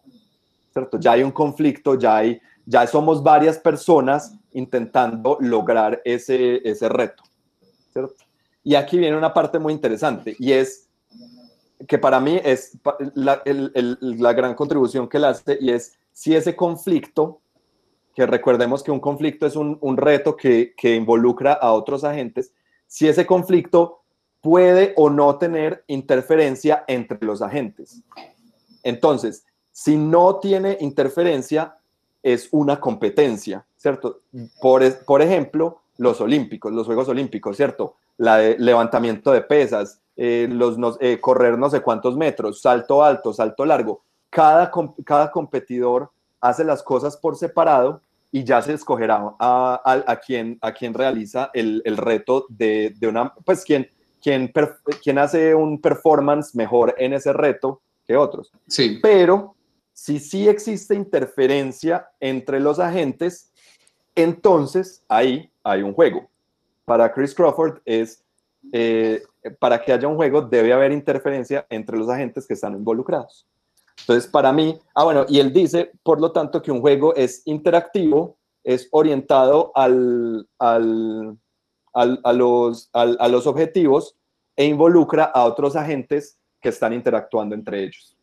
Ya hay un conflicto, ya, hay, ya somos varias personas intentando lograr ese, ese reto. Y aquí viene una parte muy interesante y es que para mí es la, gran contribución que él hace y es si ese conflicto, que recordemos que un conflicto es un, reto que, involucra a otros agentes, si ese conflicto puede o no tener interferencia entre los agentes. Entonces, si no tiene interferencia, es una competencia, ¿cierto? Por, por ejemplo, los olímpicos, los Juegos Olímpicos, ¿cierto? La de levantamiento de pesas, eh, los, eh, correr no sé cuántos metros, salto alto, salto largo cada, cada competidor hace las cosas por separado y ya se escogerá a, a, quien, a quien realiza el, el reto de, de, una, pues quien, quien, quien hace un performance mejor en ese reto que otros. Sí. Pero si sí existe interferencia entre los agentes, entonces ahí hay un juego. Para Chris Crawford es, eh, para que haya un juego debe haber interferencia entre los agentes que están involucrados. Entonces, para mí, ah, bueno, y él dice, por lo tanto, que un juego es interactivo, es orientado al, al, a, los, a los objetivos e involucra a otros agentes que están interactuando entre ellos.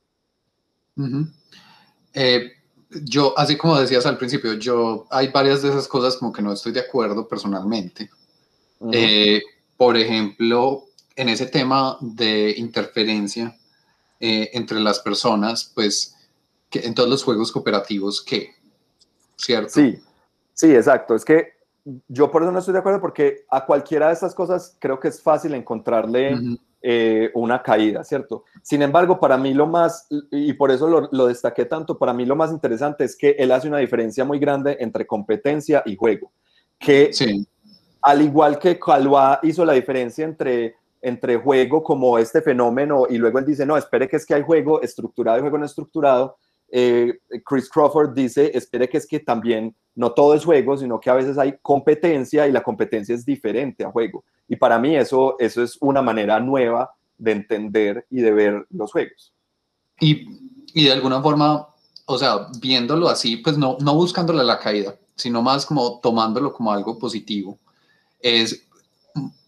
Eh, yo, así como decías al principio, yo hay varias de esas cosas como que no estoy de acuerdo personalmente. Eh, por ejemplo, en ese tema de interferencia eh, entre las personas, pues que en todos los juegos cooperativos, ¿qué? ¿Cierto? Sí, sí, exacto. Es que yo por eso no estoy de acuerdo porque a cualquiera de estas cosas creo que es fácil encontrarle eh, una caída, ¿cierto? Sin embargo, para mí lo más, y por eso lo, destaqué tanto, para mí lo más interesante es que él hace una diferencia muy grande entre competencia y juego, que al igual que Calva hizo la diferencia entre, entre juego como este fenómeno y luego él dice, no, espere que es que hay juego estructurado y juego no estructurado, eh, Chris Crawford dice, espere que es que también no todo es juego, sino que a veces hay competencia y la competencia es diferente a juego. Y para mí eso, eso es una manera nueva de entender y de ver los juegos. Y, y de alguna forma, o sea, viéndolo así, pues no, no buscándole la caída, sino más como tomándolo como algo positivo, es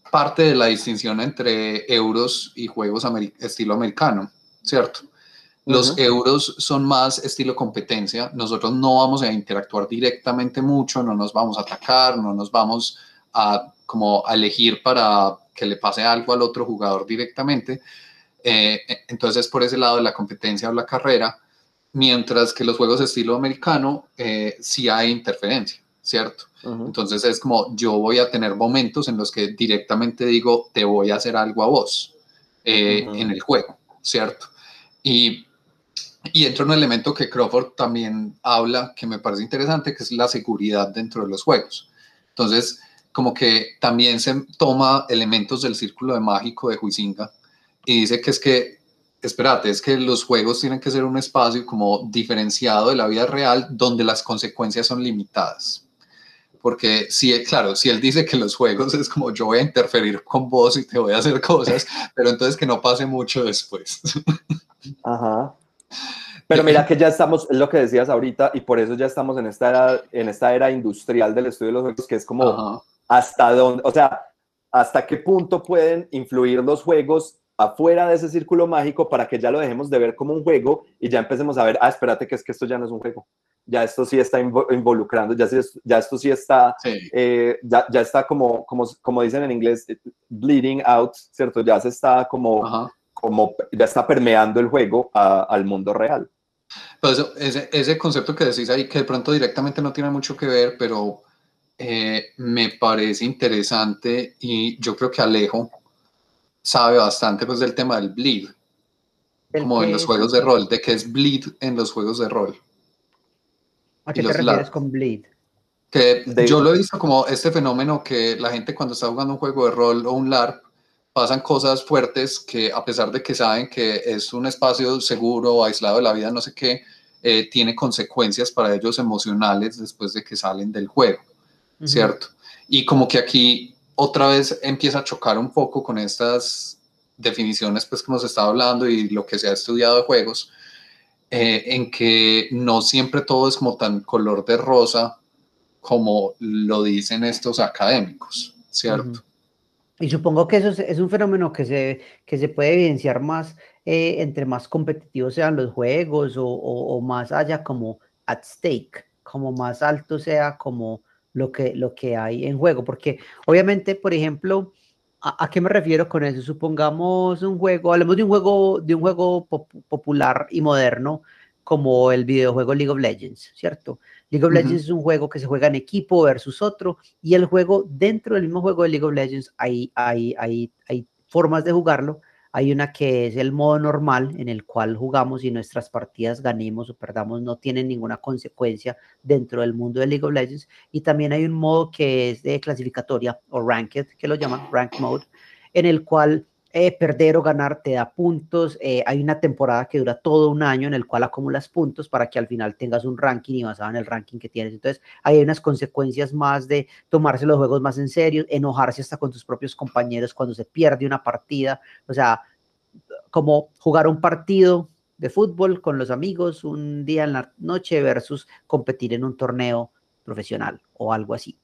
parte de la distinción entre euros y juegos estilo americano, ¿cierto? Los euros son más estilo competencia. Nosotros no vamos a interactuar directamente mucho, no nos vamos a atacar, no nos vamos a como a elegir para que le pase algo al otro jugador directamente. Eh, entonces, por ese lado de la competencia o la carrera, mientras que los juegos de estilo americano eh, sí hay interferencia, ¿cierto? Entonces es como yo voy a tener momentos en los que directamente digo, te voy a hacer algo a vos eh, en el juego, ¿cierto? Y, y entra un elemento que Crawford también habla, que me parece interesante, que es la seguridad dentro de los juegos. Entonces, como que también se toma elementos del círculo de mágico de Huizinga y dice que es que, espérate, es que los juegos tienen que ser un espacio como diferenciado de la vida real donde las consecuencias son limitadas. Porque si, claro, si él dice que los juegos es como yo voy a interferir con vos y te voy a hacer cosas, pero entonces que no pase mucho después. Ajá. Pero mira que ya estamos, es lo que decías ahorita, y por eso ya estamos en esta era, en esta era industrial del estudio de los juegos, que es como, hasta dónde, o sea, hasta qué punto pueden influir los juegos afuera de ese círculo mágico para que ya lo dejemos de ver como un juego y ya empecemos a ver, ah, espérate que es que esto ya no es un juego, ya esto sí está involucrando, ya, ya esto sí está, eh, ya, ya, está como, como, como dicen en inglés, bleeding out, ¿cierto? Ya se está como, como ya está permeando el juego al mundo real. Pues ese, ese concepto que decís ahí, que de pronto directamente no tiene mucho que ver, pero eh, me parece interesante y yo creo que Alejo sabe bastante pues del tema del bleed, como en los juegos de rol, de qué es bleed en los juegos de rol. ¿A qué te refieres con bleed? Que yo lo he visto como este fenómeno que la gente cuando está jugando un juego de rol o un LARP pasan cosas fuertes que a pesar de que saben que es un espacio seguro aislado de la vida, no sé qué, eh, tiene consecuencias para ellos emocionales después de que salen del juego. ¿cierto? Y como que aquí otra vez empieza a chocar un poco con estas definiciones pues que hemos estado hablando y lo que se ha estudiado de juegos, eh, en que no siempre todo es como tan color de rosa como lo dicen estos académicos, ¿cierto? Y supongo que eso es, un fenómeno que se, que se puede evidenciar más eh, entre más competitivos sean los juegos o, o, más haya como at stake, como más alto sea como lo que, lo que hay en juego. Porque obviamente, por ejemplo, ¿a, qué me refiero con eso? Supongamos un juego, hablemos de un juego, de un juego popular y moderno como el videojuego League of Legends, ¿cierto? League of Legends es un juego que se juega en equipo versus otro y el juego, dentro del mismo juego de League of Legends, hay, hay, hay, hay formas de jugarlo hay una que es el modo normal en el cual jugamos y nuestras partidas ganemos o perdamos no tienen ninguna consecuencia dentro del mundo de League of Legends. Y también hay un modo que es de clasificatoria o ranked, que lo llaman rank mode, en el cual eh, perder o ganar te da puntos. Eh, hay una temporada que dura todo un año en el cual acumulas puntos para que al final tengas un ranking y basado en el ranking que tienes. Entonces, hay unas consecuencias más de tomarse los juegos más en serio, enojarse hasta con tus propios compañeros cuando se pierde una partida. O sea, como jugar un partido de fútbol con los amigos un día en la noche versus competir en un torneo profesional o algo así.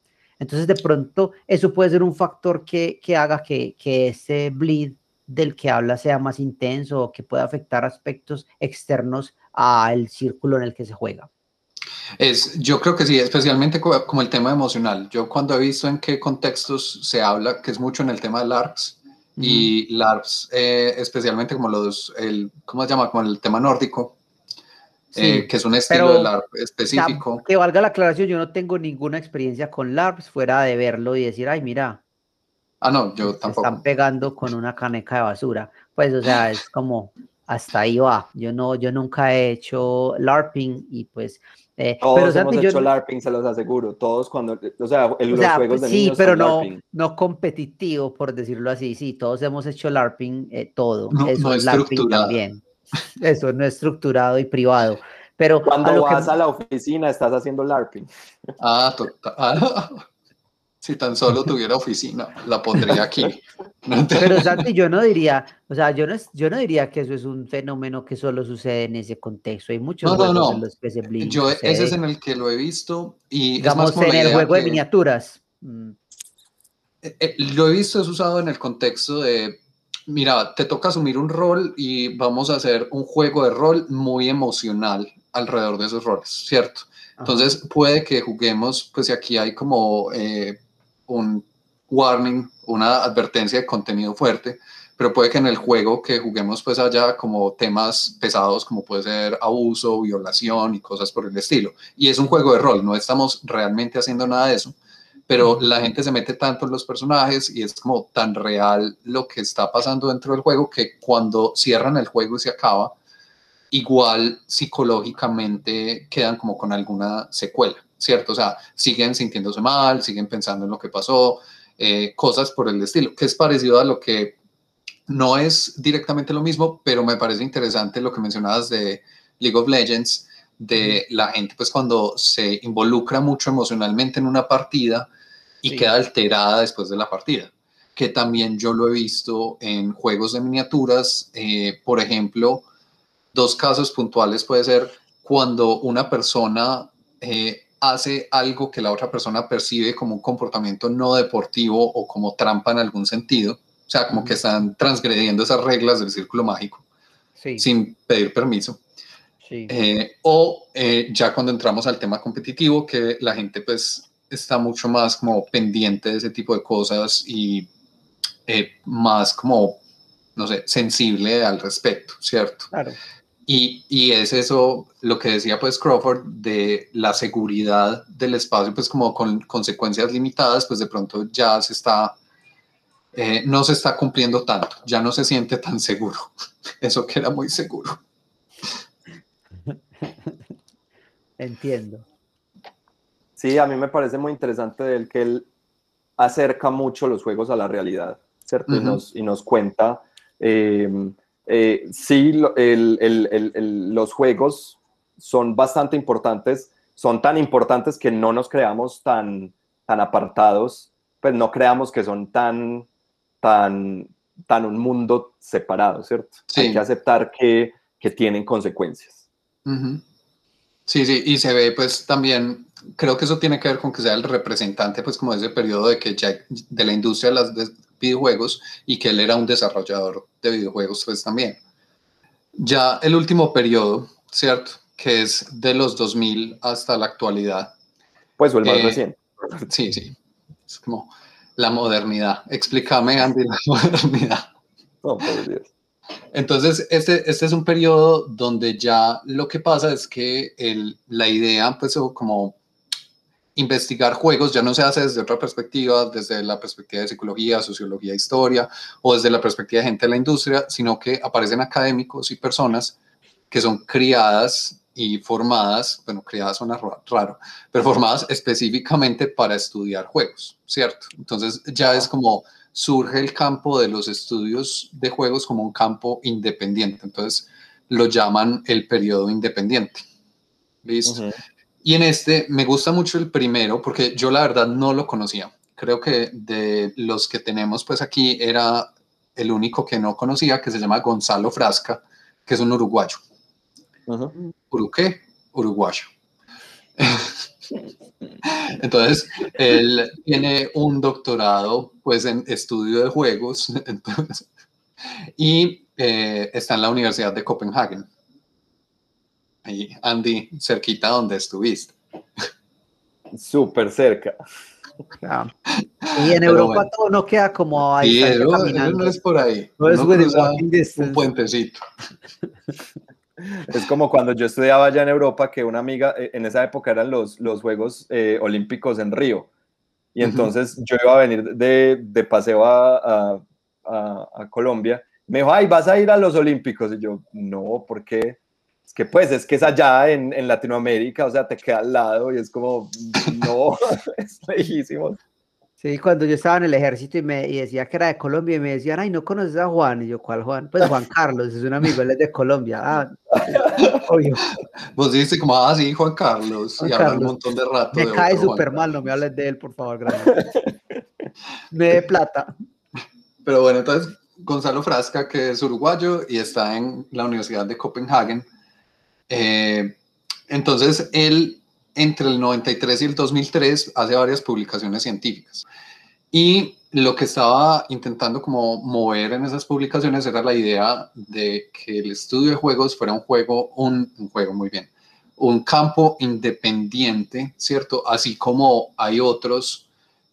Entonces, de pronto, eso puede ser un factor que, haga que, ese bleed del que habla sea más intenso o que pueda afectar aspectos externos al círculo en el que se juega. Es, yo creo que sí, especialmente como el tema emocional. Yo cuando he visto en qué contextos se habla, que es mucho en el tema de LARPs, y LARPs, eh, especialmente como los, el, ¿cómo se llama? Como el tema nórdico, eh, que es un estilo de LARP específico. que valga la aclaración, yo no tengo ninguna experiencia con LARPs fuera de verlo y decir, ay, mira. Ah, no, yo tampoco. Están pegando con una caneca de basura. Pues, o sea, es como, hasta ahí va. Yo no, yo nunca he hecho LARPing y pues eh, todos hemos hecho LARPing, se los aseguro. Todos cuando, o sea, en los juegos de Sí, pero no, no competitivo, por decirlo así. Sí, todos hemos hecho LARPing, eh, todo. Eso es LARPing también. Eso no es estructurado y privado. Pero cuando vas a la oficina estás haciendo LARPing. Ah, total. Ah, si tan solo tuviera oficina, la pondría aquí. Pero Santi, yo no diría, o sea, yo no, yo no diría que eso es un fenómeno que solo sucede en ese contexto. Hay muchos no, juegos en los que se Yo, ese es en el que lo he visto y digamos en el juego de miniaturas. Mm. Eh, eh, lo he visto, es usado en el contexto de, mira, te toca asumir un rol y vamos a hacer un juego de rol muy emocional alrededor de esos roles, ¿cierto? Entonces puede que juguemos, pues si aquí hay como eh, un warning, una advertencia de contenido fuerte, pero puede que en el juego que juguemos pues haya como temas pesados como puede ser abuso, violación y cosas por el estilo. Y es un juego de rol, no estamos realmente haciendo nada de eso, pero la gente se mete tanto en los personajes y es como tan real lo que está pasando dentro del juego que cuando cierran el juego y se acaba, igual psicológicamente quedan como con alguna secuela. ¿cierto? O sea, siguen sintiéndose mal, siguen pensando en lo que pasó, eh, cosas por el estilo, que es parecido a lo que no es directamente lo mismo, pero me parece interesante lo que mencionabas de League of Legends, de la gente, pues cuando se involucra mucho emocionalmente en una partida y queda alterada después de la partida, que también yo lo he visto en juegos de miniaturas, eh, por ejemplo, dos casos puntuales puede ser cuando una persona eh, hace algo que la otra persona percibe como un comportamiento no deportivo o como trampa en algún sentido, o sea, como que están transgrediendo esas reglas del círculo mágico sin pedir permiso. Eh, o eh, ya cuando entramos al tema competitivo, que la gente pues está mucho más como pendiente de ese tipo de cosas y eh, más como, no sé, sensible al respecto, ¿cierto? Claro. Y, y, es eso lo que decía pues Crawford de la seguridad del espacio, pues como con consecuencias limitadas, pues de pronto ya se está, eh, no se está cumpliendo tanto, ya no se siente tan seguro, eso que era muy seguro. Entiendo. Sí, a mí me parece muy interesante el que él acerca mucho los juegos a la realidad, ¿cierto? y, nos, y nos cuenta... Eh, eh, sí, los juegos son bastante importantes, son tan importantes que no nos creamos tan, tan apartados, pues no creamos que son tan, tan, tan un mundo separado, ¿cierto? Hay que aceptar que, que tienen consecuencias. Sí, sí, y se ve pues también, creo que eso tiene que ver con que sea el representante pues como ese periodo de que ya de la industria de las videojuegos y que él era un desarrollador de videojuegos pues también. Ya el último periodo, ¿cierto? Que es de los 2000 hasta la actualidad. Pues o el más eh, reciente. Sí, sí. Es como la modernidad. Explícame, Andy, la modernidad. Oh, por Dios. Entonces, este, este es un periodo donde ya lo que pasa es que la idea, pues, como investigar juegos ya no se hace desde otra perspectiva, desde la perspectiva de psicología, sociología, historia, o desde la perspectiva de gente de la industria, sino que aparecen académicos y personas que son criadas y formadas, bueno, criadas suena raro, pero formadas específicamente para estudiar juegos, ¿cierto? Entonces ya es como surge el campo de los estudios de juegos como un campo independiente. Entonces lo llaman el periodo independiente. ¿Listo? Y en este me gusta mucho el primero porque yo la verdad no lo conocía. Creo que de los que tenemos pues aquí era el único que no conocía, que se llama Gonzalo Frasca, que es un uruguayo. Uh? Uruguayo. Entonces, él tiene un doctorado pues en estudio de juegos y eh, está en la Universidad de Copenhague. Ahí, Andy, cerquita donde estuviste. Súper cerca. Y en Europa todo no queda como ahí. Sí, no, es por ahí. No es un puentecito. Es como cuando yo estudiaba allá en Europa, que una amiga, eh, en esa época eran los, los Juegos eh, Olímpicos en Río. Y entonces yo iba a venir de, de paseo a, a, a, Colombia. Me dijo, ay, ¿vas a ir a los Olímpicos? Y yo, no, ¿por qué? Es que pues es que es allá en, en Latinoamérica, o sea, te queda al lado y es como, no, es lejísimo. Sí, cuando yo estaba en el ejército y me y decía que era de Colombia y me decían, ay, ¿no conoces a Juan? Y yo, ¿cuál Juan? Pues Juan Carlos, es un amigo, él es de Colombia. Ah, obvio. Vos dices como, ah, sí, Juan Carlos, y habla un montón de rato. Me cae súper mal, no me hables de él, por favor, gracias. me dé plata. Pero bueno, entonces, Gonzalo Frasca, que es uruguayo y está en la Universidad de Copenhague. Eh, entonces, él entre el 93 y el 2003 hace varias publicaciones científicas. Y lo que estaba intentando como mover en esas publicaciones era la idea de que el estudio de juegos fuera un juego, un, juego muy bien, un campo independiente, ¿cierto? Así como hay otros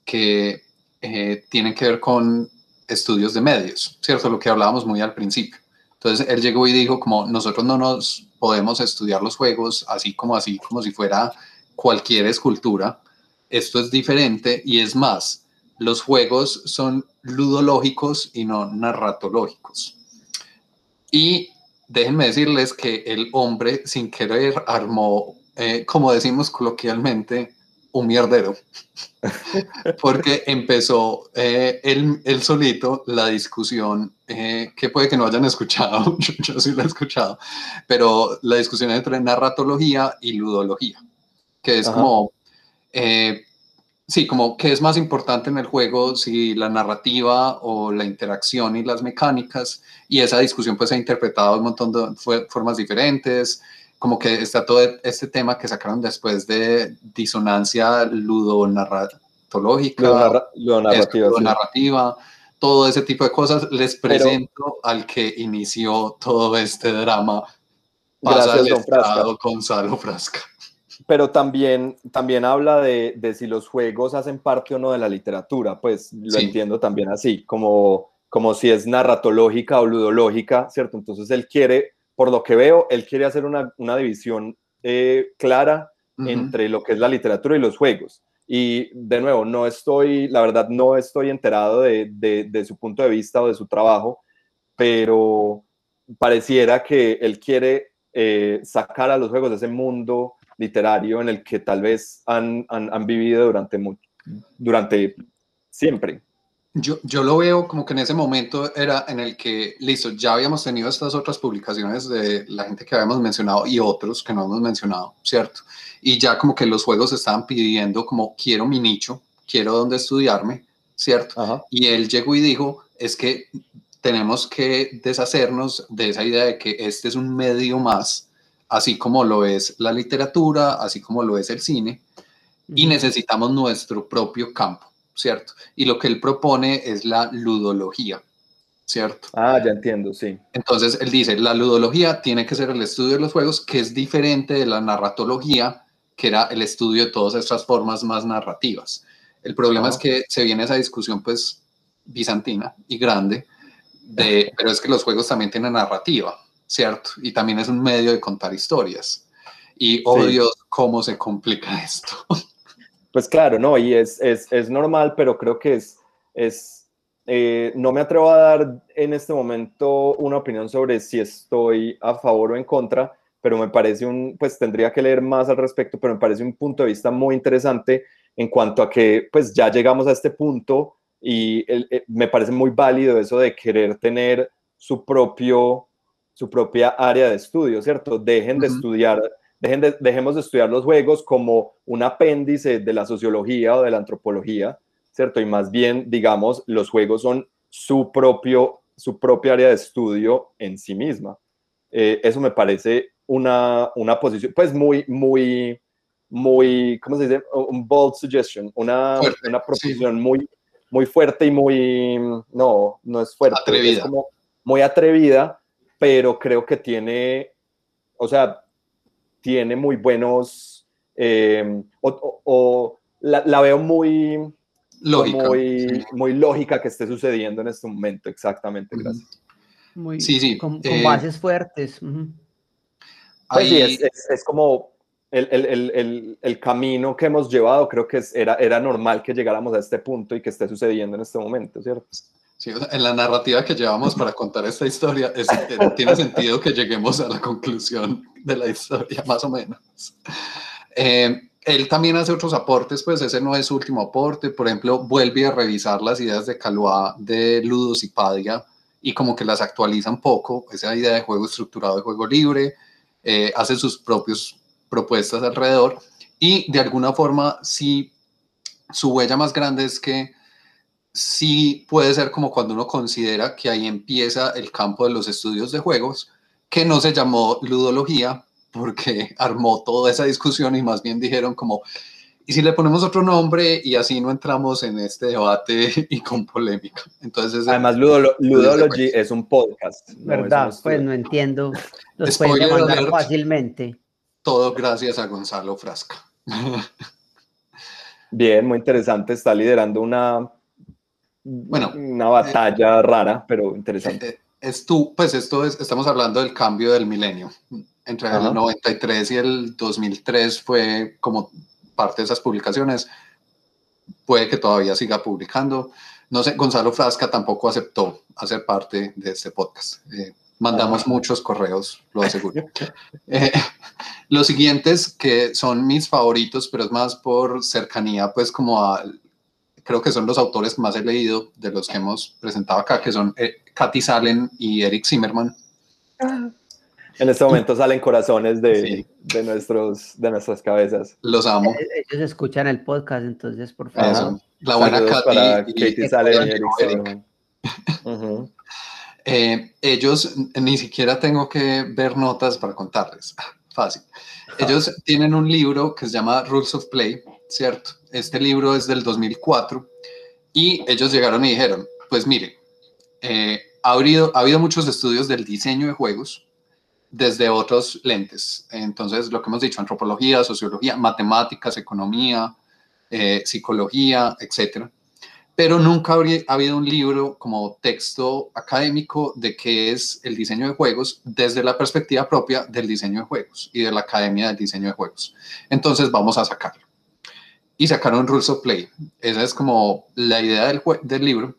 que eh, tienen que ver con estudios de medios, ¿cierto? Lo que hablábamos muy al principio. Entonces él llegó y dijo como nosotros no nos podemos estudiar los juegos así como así, como si fuera cualquier escultura. Esto es diferente y es más, los juegos son ludológicos y no narratológicos. Y déjenme decirles que el hombre sin querer armó, eh, como decimos coloquialmente, un mierdero. Porque empezó eh, él, solito la discusión, eh, que puede que no hayan escuchado, yo, sí la he escuchado, pero la discusión entre narratología y ludología que es como, eh, sí, como que es más importante en el juego, si la narrativa o la interacción y las mecánicas, y esa discusión pues se ha interpretado un montón de formas diferentes, como que está todo este tema que sacaron después de disonancia ludonarratológica, ludonarrativa, todo ese tipo de cosas, les presento al que inició todo este drama. Gracias, don Frasca. Gonzalo Frasca pero también, también habla de, de, si los juegos hacen parte o no de la literatura, pues lo entiendo también así, como, como si es narratológica o ludológica, ¿cierto? Entonces él quiere, por lo que veo, él quiere hacer una, una división eh, clara entre lo que es la literatura y los juegos. Y de nuevo, no estoy, la verdad, no estoy enterado de, de, de su punto de vista o de su trabajo, pero pareciera que él quiere eh, sacar a los juegos de ese mundo literario en el que tal vez han, han, vivido durante, durante siempre. Yo, yo, lo veo como que en ese momento era en el que, listo, ya habíamos tenido estas otras publicaciones de la gente que habíamos mencionado y otros que no hemos mencionado, ¿cierto? Y ya como que los juegos estaban pidiendo como quiero mi nicho, quiero donde estudiarme, ¿cierto? Y él llegó y dijo, es que tenemos que deshacernos de esa idea de que este es un medio más así como lo es la literatura, así como lo es el cine, y necesitamos nuestro propio campo, ¿cierto? Y lo que él propone es la ludología, ¿cierto? Ah, ya entiendo, sí. Entonces, él dice, la ludología tiene que ser el estudio de los juegos, que es diferente de la narratología, que era el estudio de todas estas formas más narrativas. El problema es que se viene esa discusión, pues, bizantina y grande, de, pero es que los juegos también tienen narrativa, ¿cierto? Y también es un medio de contar historias. Y, oh Dios, cómo se complica esto. Pues claro, no, y es, es, es normal, pero creo que es, es eh, no me atrevo a dar en este momento una opinión sobre si estoy a favor o en contra, pero me parece un, pues tendría que leer más al respecto, pero me parece un punto de vista muy interesante en cuanto a que pues ya llegamos a este punto y eh, me parece muy válido eso de querer tener su propio su propia área de estudio, ¿cierto? Dejen de estudiar, dejen de, dejemos de estudiar los juegos como un apéndice de la sociología o de la antropología, ¿cierto? Y más bien, digamos, los juegos son su propio, su propia área de estudio en sí misma. Eh, eso me parece una, una posición, pues muy, muy, muy, ¿cómo se dice? Un bold suggestion, una, una proposición muy, muy fuerte y muy, no, no es fuerte, atrevida. es como muy atrevida, pero creo que tiene, o sea, tiene muy buenos, eh, o, la, veo muy lógica, muy, muy lógica que esté sucediendo en este momento, exactamente, gracias. Muy, sí, sí. Con, eh, bases fuertes. Pues sí, es, como el, el, el, el, camino que hemos llevado, creo que era, era normal que llegáramos a este punto y que esté sucediendo en este momento, ¿cierto? En la narrativa que llevamos para contar esta historia, es, tiene sentido que lleguemos a la conclusión de la historia, más o menos. Eh, él también hace otros aportes, pues ese no es su último aporte. Por ejemplo, vuelve a revisar las ideas de Calois de Ludos y Padia y como que las actualiza un poco, esa idea de juego estructurado, de juego libre, eh, hace sus propias propuestas alrededor y de alguna forma sí, su huella más grande es que sí puede ser como cuando uno considera que ahí empieza el campo de los estudios de juegos, que no se llamó ludología porque armó toda esa discusión y más bien dijeron como, ¿y si le ponemos otro nombre y así no entramos en este debate y con polémica? Entonces, Además, Ludology es un podcast. ¿Verdad? pues no entiendo. Los pueden demandar fácilmente. Todo gracias a Gonzalo Frasca. Bien, muy interesante. Está liderando una bueno, una batalla rara, pero interesante. Eh, es tú, pues esto es, estamos hablando del cambio del milenio. Entre el 93 y el 2003 fue como parte de esas publicaciones. Puede que todavía siga publicando. No sé, Gonzalo Frasca tampoco aceptó hacer parte de este podcast. Eh, mandamos muchos correos, lo aseguro. Eh, los siguientes, que son mis favoritos, pero es más por cercanía, pues como a creo que son los autores que más he leído de los que hemos presentado acá, que son eh, Katy Salen y Eric Zimmerman. En este momento salen corazones de, de, nuestros, de nuestras cabezas. Los amo. Eh, ellos escuchan el podcast, entonces, por favor. La buena Katy, Katy Salen y Eric Zimmerman. Eh, ellos, ni siquiera tengo que ver notas para contarles. Fácil. Ellos tienen un libro que se llama Rules of Play, ¿cierto? Este libro es del 2004 y ellos llegaron y dijeron, pues mire, eh, ha, habido, ha habido muchos estudios del diseño de juegos desde otros lentes. Entonces, lo que hemos dicho, antropología, sociología, matemáticas, economía, eh, psicología, etcétera. Pero nunca ha habido un libro como texto académico de qué es el diseño de juegos desde la perspectiva propia del diseño de juegos y de la Academia del Diseño de Juegos. Entonces, vamos a sacarlo y sacaron Rules of Play. Esa es como la idea del, del libro.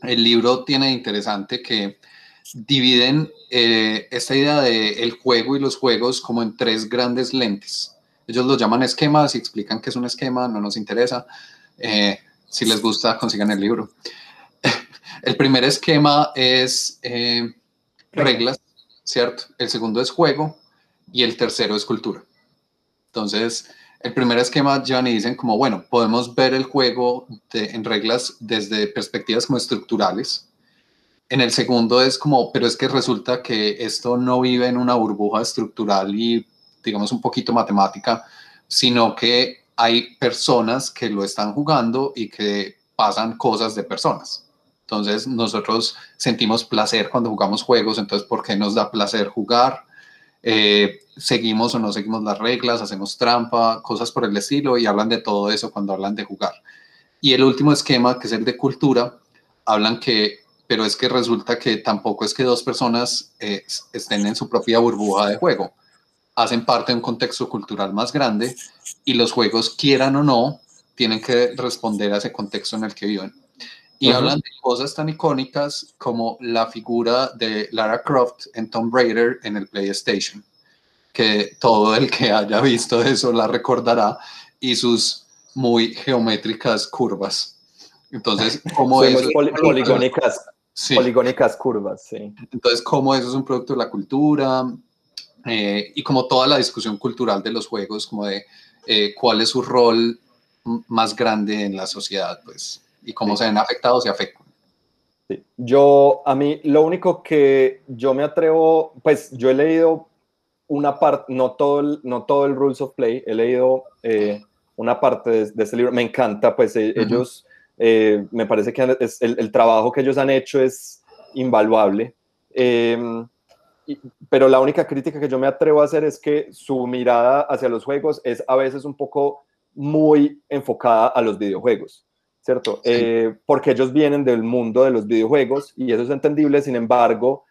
El libro tiene interesante que dividen eh, esta idea del el juego y los juegos como en tres grandes lentes. Ellos lo llaman esquemas y explican qué es un esquema, no nos interesa. Eh, si les gusta, consigan el libro. el primer esquema es eh, reglas, ¿cierto? El segundo es juego y el tercero es cultura. Entonces, el primer esquema y dicen como, bueno, podemos ver el juego en reglas desde perspectivas como estructurales. En el segundo es como, pero es que resulta que esto no vive en una burbuja estructural y, digamos, un poquito matemática, sino que hay personas que lo están jugando y que pasan cosas de personas. Entonces, nosotros sentimos placer cuando jugamos juegos, entonces, ¿por qué nos da placer jugar? Eh, seguimos o no seguimos las reglas, hacemos trampa, cosas por el estilo y hablan de todo eso cuando hablan de jugar. Y el último esquema, que es el de cultura, hablan que, pero es que resulta que tampoco es que dos personas eh, estén en su propia burbuja de juego, hacen parte de un contexto cultural más grande y los juegos, quieran o no, tienen que responder a ese contexto en el que viven. Y hablan de cosas tan icónicas como la figura de Lara Croft en Tomb Raider en el PlayStation, que todo el que haya visto eso la recordará, y sus muy geométricas curvas. Entonces, ¿cómo es? poligónicas, poligónicas curvas, sí. Entonces, ¿cómo eso es un producto de la cultura? Eh, y como toda la discusión cultural de los juegos, como de eh, cuál es su rol más grande en la sociedad, pues, y cómo se ven afectados y afectan. Sí. Yo, a mí, lo único que yo me atrevo, pues yo he leído una parte, no todo el, no todo el Rules of Play, he leído eh, una parte de, de, este libro, me encanta, pues eh, ellos, eh, me parece que es, el, el, trabajo que ellos han hecho es invaluable, em, pero la única crítica que yo me atrevo a hacer es que su mirada hacia los juegos es a veces un poco muy enfocada a los videojuegos. ¿Cierto? porque ellos vienen del mundo de los videojuegos y eso es entendible, sin embargo,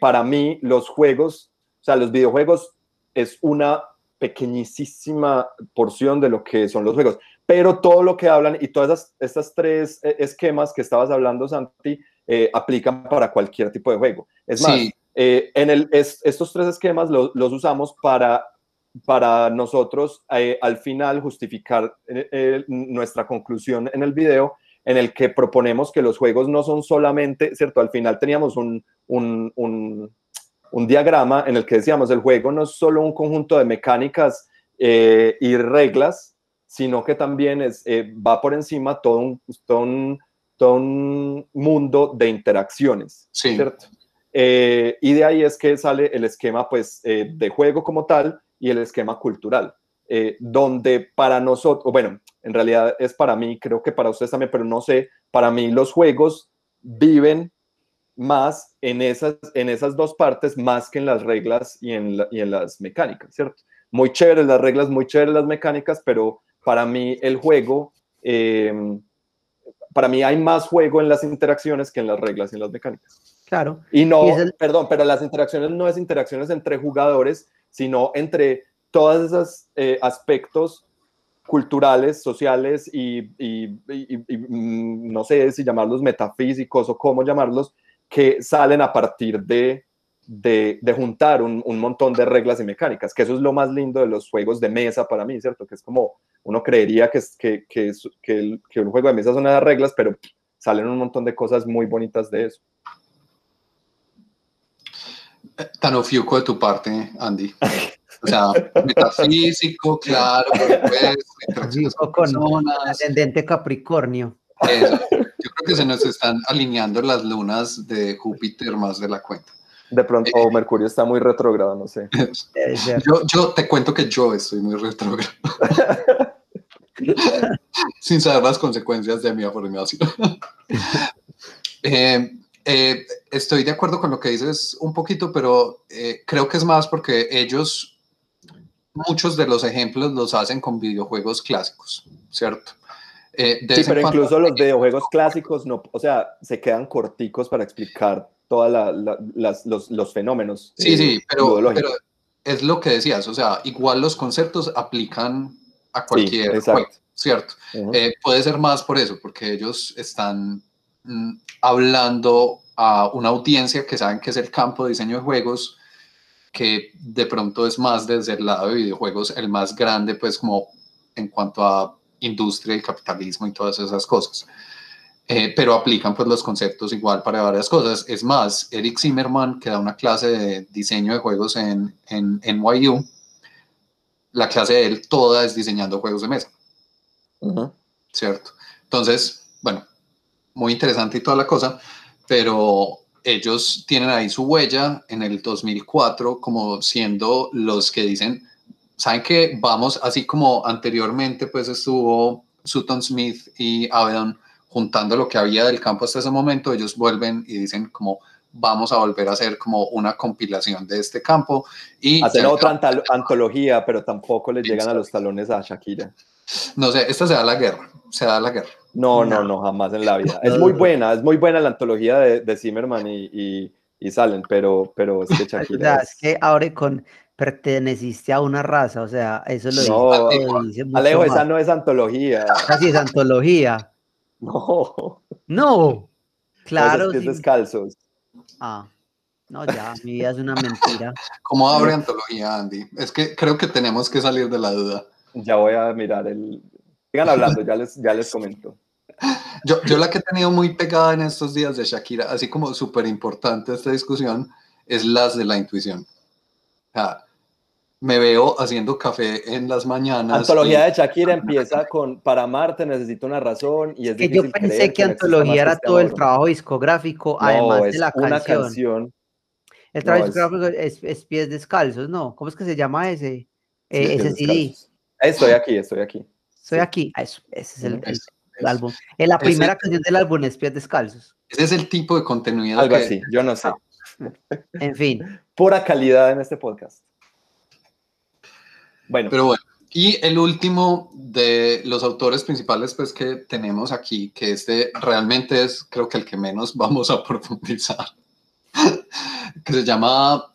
para mí los juegos o sea, los videojuegos es una pequeñísima porción de lo que son los juegos, pero todo lo que hablan y todas estas tres eh, esquemas que estabas hablando, Santi, eh, aplican para cualquier tipo de juego. Es más, eh, en el, estos tres esquemas los usamos para, para nosotros al final justificar nuestra conclusión en el video en el que proponemos que los juegos no son solamente, ¿cierto? Al final teníamos un, un, un un diagrama en el que decíamos, el juego no es solo un conjunto de mecánicas eh, y reglas, sino que también es, eh, va por encima todo un, todo un, mundo de interacciones, ¿cierto? Eh, y de ahí es que sale el esquema pues, de juego como tal y el esquema cultural, donde para nosotros, bueno, en realidad es para mí, creo que para ustedes también, pero no sé, para mí los juegos viven más en esas, en esas dos partes, más que en las reglas y en, y en las mecánicas, ¿cierto? Muy chéveres las reglas, muy chéveres las mecánicas, pero para mí el juego, eh, para mí hay más juego en las interacciones que en las reglas y en las mecánicas. Claro. Y no, perdón, pero las interacciones no es interacciones entre jugadores, sino entre todos esos eh, aspectos culturales, sociales y, mm, no sé si llamarlos metafísicos o cómo llamarlos, que salen a partir de, de, juntar un, un, montón de reglas y mecánicas, que eso es lo más lindo de los juegos de mesa para mí, ¿cierto? Que es como uno creería que, que, que, que, que un juego de mesa son las reglas, pero salen un montón de cosas muy bonitas de eso. Tan ofiuco de tu parte, Andy. O sea, metafísico, claro, pues, con ascendente Capricornio. Eso. Yo creo que se nos están alineando las lunas de Júpiter más de la cuenta. De pronto, eh, Mercurio está muy retrógrado, no sé. Yo, yo, te cuento que yo estoy muy retrógrado. Sin saber las consecuencias de mi afirmación. Eh, eh, estoy de acuerdo con lo que dices un poquito, pero creo que es más porque ellos, muchos de los ejemplos los hacen con videojuegos clásicos, ¿cierto? Eh, sí, pero incluso los videojuegos clásicos, no, o sea, se quedan corticos para explicar todos los, los, fenómenos. Sí, sí, eh, pero, pero, es lo que decías, o sea, igual los conceptos aplican a cualquier juego, ¿cierto? Eh, puede ser más por eso, porque ellos están hablando a una audiencia que saben que es el campo de diseño de juegos, que de pronto es más desde el lado de videojuegos el más grande, pues como en cuanto a industria, el capitalismo y todas esas cosas. Eh, pero aplican pues los conceptos igual para varias cosas. Es más, Eric Zimmerman, que da una clase de diseño de juegos en, en, NYU, la clase de él toda es diseñando juegos de mesa. ¿Cierto? Entonces, bueno, muy interesante y toda la cosa, pero ellos tienen ahí su huella en el 2004 como siendo los que dicen, saben que vamos, así como anteriormente, pues estuvo Sutton Smith y Avedon juntando lo que había del campo hasta ese momento, ellos vuelven y dicen como vamos a volver a hacer como una compilación de este campo. y Hacer otra antología, pero tampoco le llegan a los talones a Shakira. No sé, esta se da la guerra, se da la guerra. No, no, no, jamás en la vida. Es muy buena, es muy buena la antología de, de Zimmerman y, y, Salen, pero, pero es que Shakira. es que ahora con perteneciste a una raza, o sea, eso lo dice. Alejo, esa no es antología. Casi es antología. No. No. Claro. Es descalzos. Ah. No, ya, mi vida es una mentira. ¿Cómo abre antología, Andy? Es que creo que tenemos que salir de la duda. Ya voy a mirar el. Sigan hablando, ya les, ya les comento. Yo, yo la que he tenido muy pegada en estos días de Shakira, así como súper importante esta discusión, es las de la intuición. O sea, me veo haciendo café en las mañanas. Antología de Shakira empieza con Para amarte necesito una razón y es que yo pensé que, antología era todo el trabajo discográfico, además de la una canción. El trabajo discográfico es, pies descalzos, ¿no? ¿Cómo es que se llama ese? Eh, ese CD. Estoy aquí, estoy aquí. Estoy aquí. Ah, eso, ese es el, álbum. En la primera canción del álbum es pies descalzos. Ese es el tipo de contenido. Algo así, yo no sé. En fin. Pura calidad en este podcast. Bueno. Pero bueno, y el último de los autores principales pues que tenemos aquí, que este realmente es creo que el que menos vamos a profundizar, que se llama,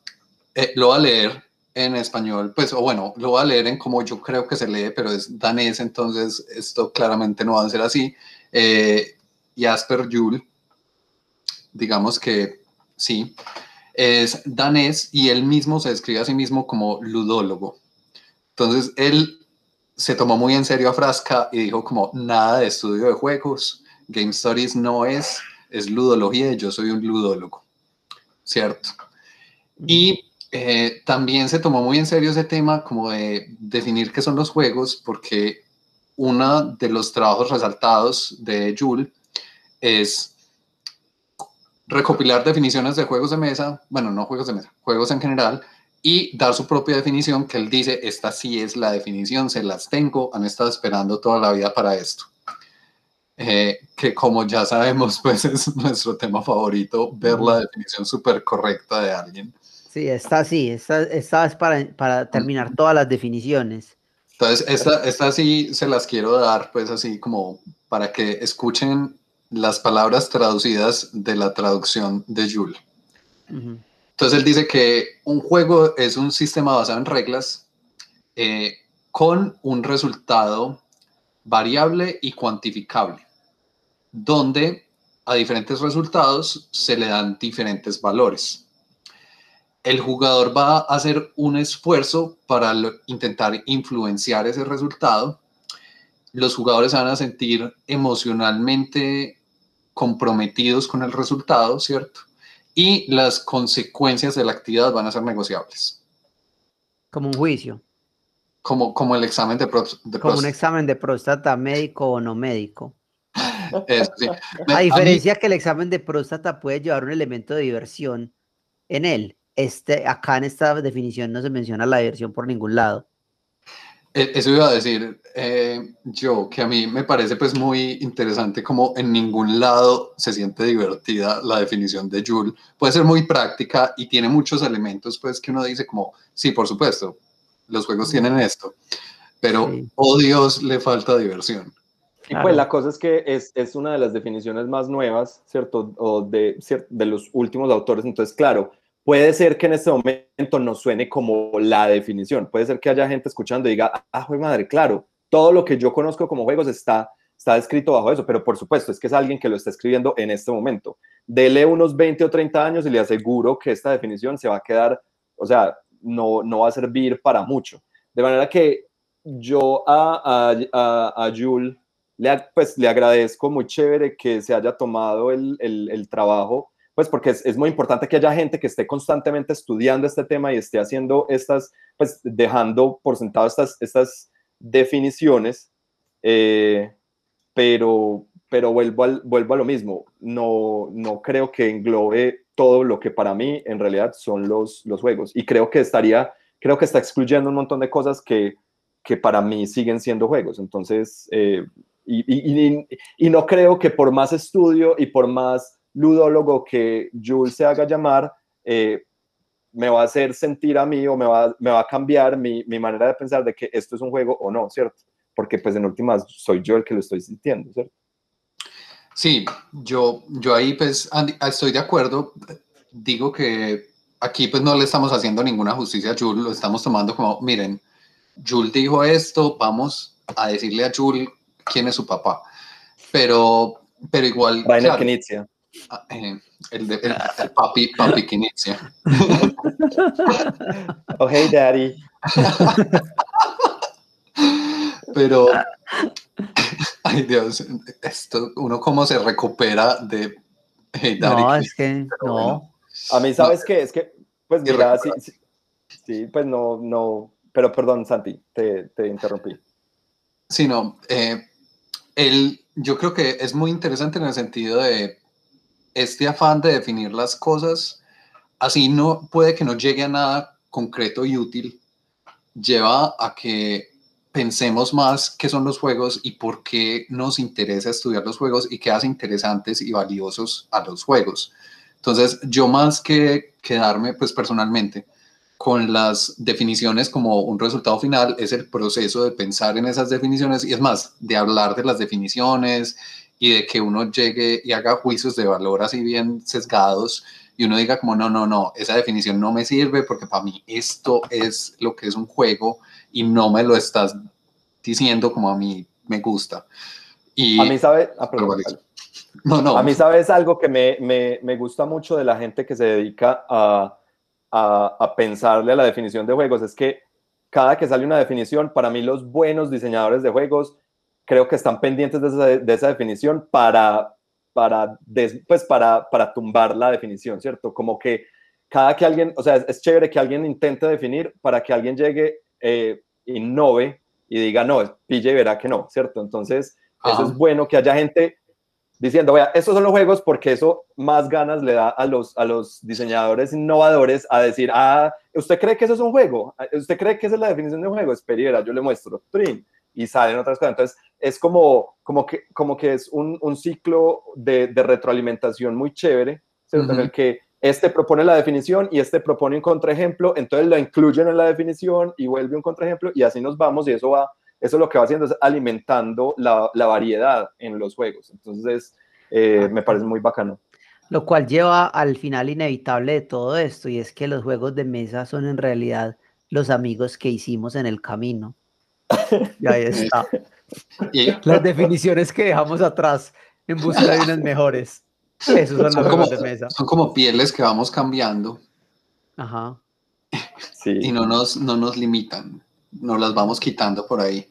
eh, lo voy a leer en español, pues, o bueno, lo voy a leer en como yo creo que se lee, pero es danés, entonces esto claramente no va a ser así. Eh, Jasper Juhl, digamos que sí, es danés y él mismo se describe a sí mismo como ludólogo. Entonces él se tomó muy en serio a Frasca y dijo como nada de estudio de juegos, Game Stories no es, es ludología y yo soy un ludólogo, ¿cierto? Y eh, también se tomó muy en serio ese tema como de definir qué son los juegos, porque uno de los trabajos resaltados de Jules es recopilar definiciones de juegos de mesa, bueno, no juegos de mesa, juegos en general, y dar su propia definición, que él dice, esta sí es la definición, se las tengo, han estado esperando toda la vida para esto. Eh, que como ya sabemos, pues es nuestro tema favorito, ver la definición súper correcta de alguien. Sí, está así, esta, esta es para, para terminar todas las definiciones. Entonces, esta, esta sí se las quiero dar, pues así como para que escuchen las palabras traducidas de la traducción de Jules. Entonces él dice que un juego es un sistema basado en reglas eh, con un resultado variable y cuantificable, donde a diferentes resultados se le dan diferentes valores. El jugador va a hacer un esfuerzo para intentar influenciar ese resultado. Los jugadores se van a sentir emocionalmente comprometidos con el resultado, ¿cierto? y las consecuencias de la actividad van a ser negociables. Como un juicio. Como, como el examen de, próstata. Como un examen de próstata médico o no médico. A diferencia que el examen de próstata puede llevar un elemento de diversión en él. Este, acá en esta definición no se menciona la diversión por ningún lado. E, eso iba a decir eh, yo, que a mí me parece pues muy interesante como en ningún lado se siente divertida la definición de Joule. Puede ser muy práctica y tiene muchos elementos pues que uno dice como, sí, por supuesto, los juegos tienen esto, pero, oh Dios, le falta diversión. Y pues la cosa es que es, es, una de las definiciones más nuevas, ¿cierto? O de, de los últimos autores, entonces claro, puede ser que en este momento no suene como la definición. Puede ser que haya gente escuchando y diga, ah, joder, madre, claro, todo lo que yo conozco como juegos está, está escrito bajo eso, pero por supuesto es que es alguien que lo está escribiendo en este momento. Dele unos 20 o 30 años y le aseguro que esta definición se va a quedar, o sea, no, no va a servir para mucho. De manera que yo a, a, a, le, pues, le agradezco muy chévere que se haya tomado el, el trabajo pues porque es, muy importante que haya gente que esté constantemente estudiando este tema y esté haciendo estas, pues dejando por sentado estas, estas definiciones, eh, pero, pero vuelvo, vuelvo a lo mismo, no, no creo que englobe todo lo que para mí en realidad son los, los juegos. Y creo que estaría, creo que está excluyendo un montón de cosas que, que para mí siguen siendo juegos, entonces, eh, y no creo que por más estudio y por más ludólogo que Jules se haga llamar eh, me va a hacer sentir a mí o me va, me va a cambiar mi, mi, manera de pensar de que esto es un juego o no, ¿cierto? Porque pues en últimas soy yo el que lo estoy sintiendo, ¿cierto? Sí, yo, yo ahí pues estoy de acuerdo. Digo que aquí pues no le estamos haciendo ninguna justicia a Jules, lo estamos tomando como, miren, Jules dijo esto, vamos a decirle a Jules quién es su papá. Pero, pero igual... Rainer claro, Ah, eh, el, de, el, papi, papi que inicia. oh, hey, daddy. Pero, Ay Dios, esto, uno cómo se recupera de... no, es que no. A mí, ¿sabes qué? Es que, pues mira, sí, sí, pues no, no, pero perdón, Santi, te, te interrumpí. Sí, no, eh, yo creo que es muy interesante en el sentido de este afán de definir las cosas, así no puede que no llegue a nada concreto y útil, lleva a que pensemos más qué son los juegos y por qué nos interesa estudiar los juegos y qué hace interesantes y valiosos a los juegos. Entonces, yo más que quedarme, pues personalmente, con las definiciones como un resultado final, es el proceso de pensar en esas definiciones y es más, de hablar de las definiciones y de que uno llegue y haga juicios de valor así bien sesgados y uno diga como, no, no, no, esa definición no me sirve porque para mí esto es lo que es un juego y no me lo estás diciendo como a mí me gusta. Y, a mí, ¿sabes? Ah, no, no. A mí, ¿sabes algo que me, me, me, gusta mucho de la gente que se dedica a, a, a, pensarle a la definición de juegos? Es que cada que sale una definición, para mí los buenos diseñadores de juegos creo que están pendientes de esa, de esa definición para, para, pues para, para tumbar la definición, ¿cierto? Como que cada que alguien, o sea, es, chévere que alguien intente definir para que alguien llegue, eh, innove y diga, no, pille y verá que no, ¿cierto? Entonces, eso es bueno que haya gente diciendo, vea, estos son los juegos porque eso más ganas le da a los, a los diseñadores innovadores a decir, ah, ¿usted cree que eso es un juego? ¿Usted cree que esa es la definición de un juego? Espera, yo le muestro. Trin. Y salen otras cosas. Entonces, es como, como, que, como que es un, un ciclo de, de, retroalimentación muy chévere, ¿cierto? En el que este propone la definición y este propone un contraejemplo, entonces lo incluyen en la definición y vuelve un contraejemplo y así nos vamos y eso va, eso lo que va haciendo es alimentando la, la variedad en los juegos. Entonces, eh, me parece muy bacano. Lo cual lleva al final inevitable de todo esto y es que los juegos de mesa son en realidad los amigos que hicimos en el camino. Y ahí está. Las definiciones que dejamos atrás en busca de unas mejores. Esos son, los como, de mesa. Son como pieles que vamos cambiando. Ajá. Sí. Y no nos, no nos limitan. Nos las vamos quitando por ahí.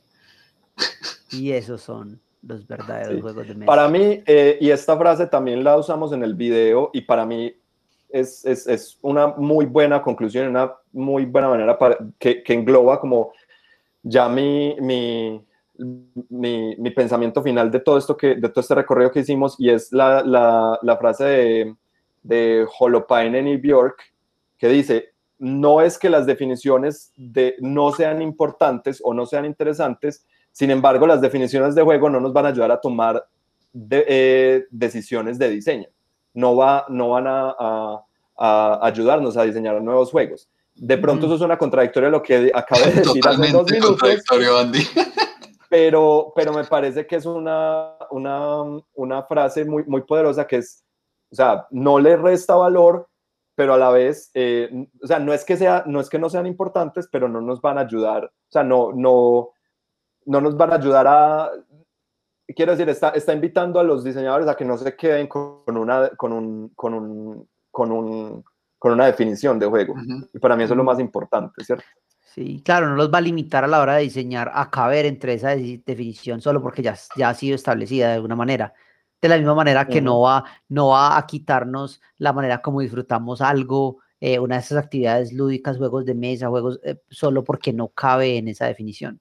Y esos son los verdaderos juegos de mesa. Para mí, eh, y esta frase también la usamos en el video, y para mí es, es, es una muy buena conclusión, una muy buena manera para, que, que engloba como ya mi, mi, mi, mi, pensamiento final de todo esto que, de todo este recorrido que hicimos, y es la, la, la frase de, de Holopainen y Bjork, que dice, no es que las definiciones de, no sean importantes o no sean interesantes, sin embargo, las definiciones de juego no nos van a ayudar a tomar eh, decisiones de diseño. No, va, no van a, ayudarnos a diseñar nuevos juegos. De pronto eso es una contradictoria lo que acabo de decir hace dos minutos. Andy pero, pero me parece que es una, una, una frase muy, muy poderosa que es, o sea, no le resta valor, pero a la vez, eh, o sea, no es, que sea, no es que no sean importantes, pero no nos van a ayudar, o sea, no, no, no nos van a ayudar a, quiero decir, está, está invitando a los diseñadores a que no se queden con una, con un, con un, con un, con una definición de juego. Y para mí eso es lo más importante, ¿cierto? Sí, claro, no los va a limitar a la hora de diseñar a caber entre esa definición solo porque ya, ya ha sido establecida de alguna manera. De la misma manera que no, va, no va a quitarnos la manera como disfrutamos algo, eh, una de esas actividades lúdicas, juegos de mesa, juegos, eh, solo porque no cabe en esa definición.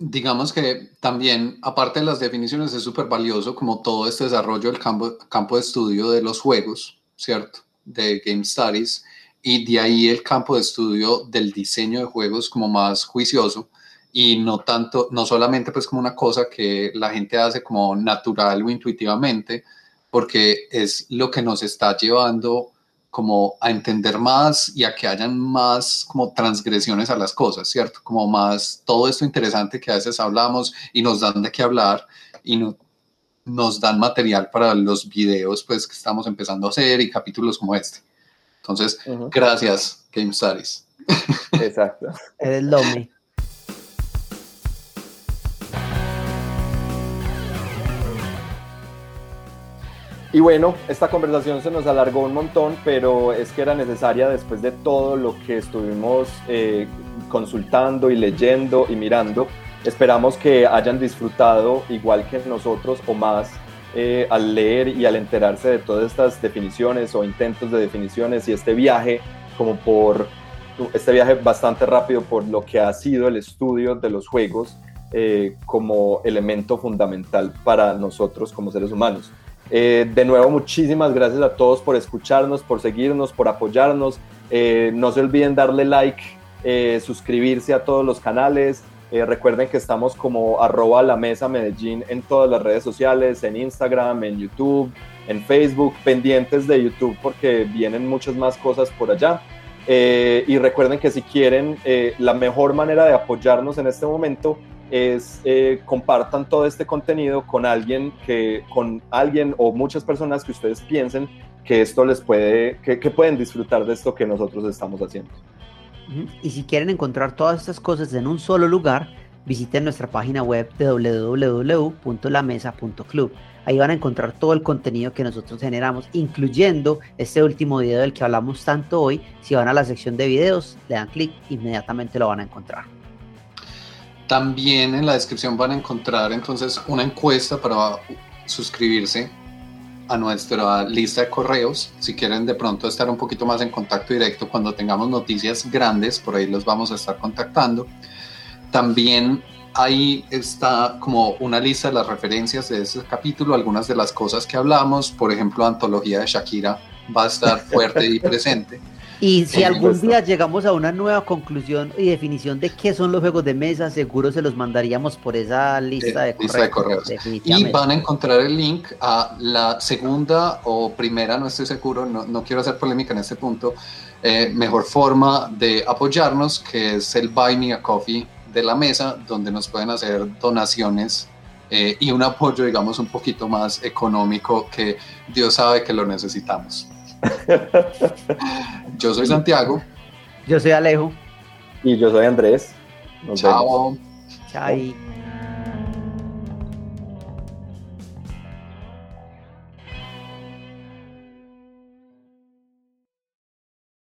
Digamos que también, aparte de las definiciones, es súper valioso como todo este desarrollo del campo, campo de estudio de los juegos, ¿cierto? De Game Studies y de ahí el campo de estudio del diseño de juegos como más juicioso y no tanto, no solamente pues como una cosa que la gente hace como natural o intuitivamente, porque es lo que nos está llevando como a entender más y a que hayan más como transgresiones a las cosas, ¿cierto? Como más todo esto interesante que a veces hablamos y nos dan de qué hablar y no, nos dan material para los videos pues que estamos empezando a hacer y capítulos como este. Entonces, gracias, Game Studies. Exacto. Eres Lomi. Y bueno, esta conversación se nos alargó un montón, pero es que era necesaria después de todo lo que estuvimos eh, consultando y leyendo y mirando. Esperamos que hayan disfrutado igual que nosotros o más eh, al leer y al enterarse de todas estas definiciones o intentos de definiciones y este viaje como por este viaje bastante rápido por lo que ha sido el estudio de los juegos eh, como elemento fundamental para nosotros como seres humanos. Eh, de nuevo, muchísimas gracias a todos por escucharnos, por seguirnos, por apoyarnos. no se olviden darle like, suscribirse a todos los canales, eh, recuerden que estamos como arroba la mesa Medellín en todas las redes sociales, en Instagram, en YouTube, en Facebook, pendientes de YouTube porque vienen muchas más cosas por allá. Eh, y recuerden que si quieren, eh, la mejor manera de apoyarnos en este momento es compartan todo este contenido con alguien que, con alguien o muchas personas que ustedes piensen que esto les puede, que pueden disfrutar de esto que nosotros estamos haciendo. Y si quieren encontrar todas estas cosas en un solo lugar, visiten nuestra página web de www.lamesa.club. Ahí van a encontrar todo el contenido que nosotros generamos, incluyendo este último video del que hablamos tanto hoy. Si van a la sección de videos, le dan clic, inmediatamente lo van a encontrar. También en la descripción van a encontrar entonces una encuesta para suscribirse a nuestra lista de correos. Si quieren de pronto estar un poquito más en contacto directo cuando tengamos noticias grandes, por ahí los vamos a estar contactando. También ahí está como una lista de las referencias de ese capítulo, algunas de las cosas que hablamos, por ejemplo, antología de Shakira va a estar fuerte y presente. Y si algún día llegamos a una nueva conclusión y definición de qué son los juegos de mesa, seguro se los mandaríamos por esa lista de, correos. Y van a encontrar el link a la segunda o primera, no estoy seguro, no, quiero hacer polémica en este punto, eh, mejor forma de apoyarnos, que es el Buy Me a Coffee de la mesa, donde nos pueden hacer donaciones eh, y un apoyo, digamos, un poquito más económico que Dios sabe que lo necesitamos. yo soy Santiago. Yo soy Alejo. Y yo soy Andrés. Chao. Chao.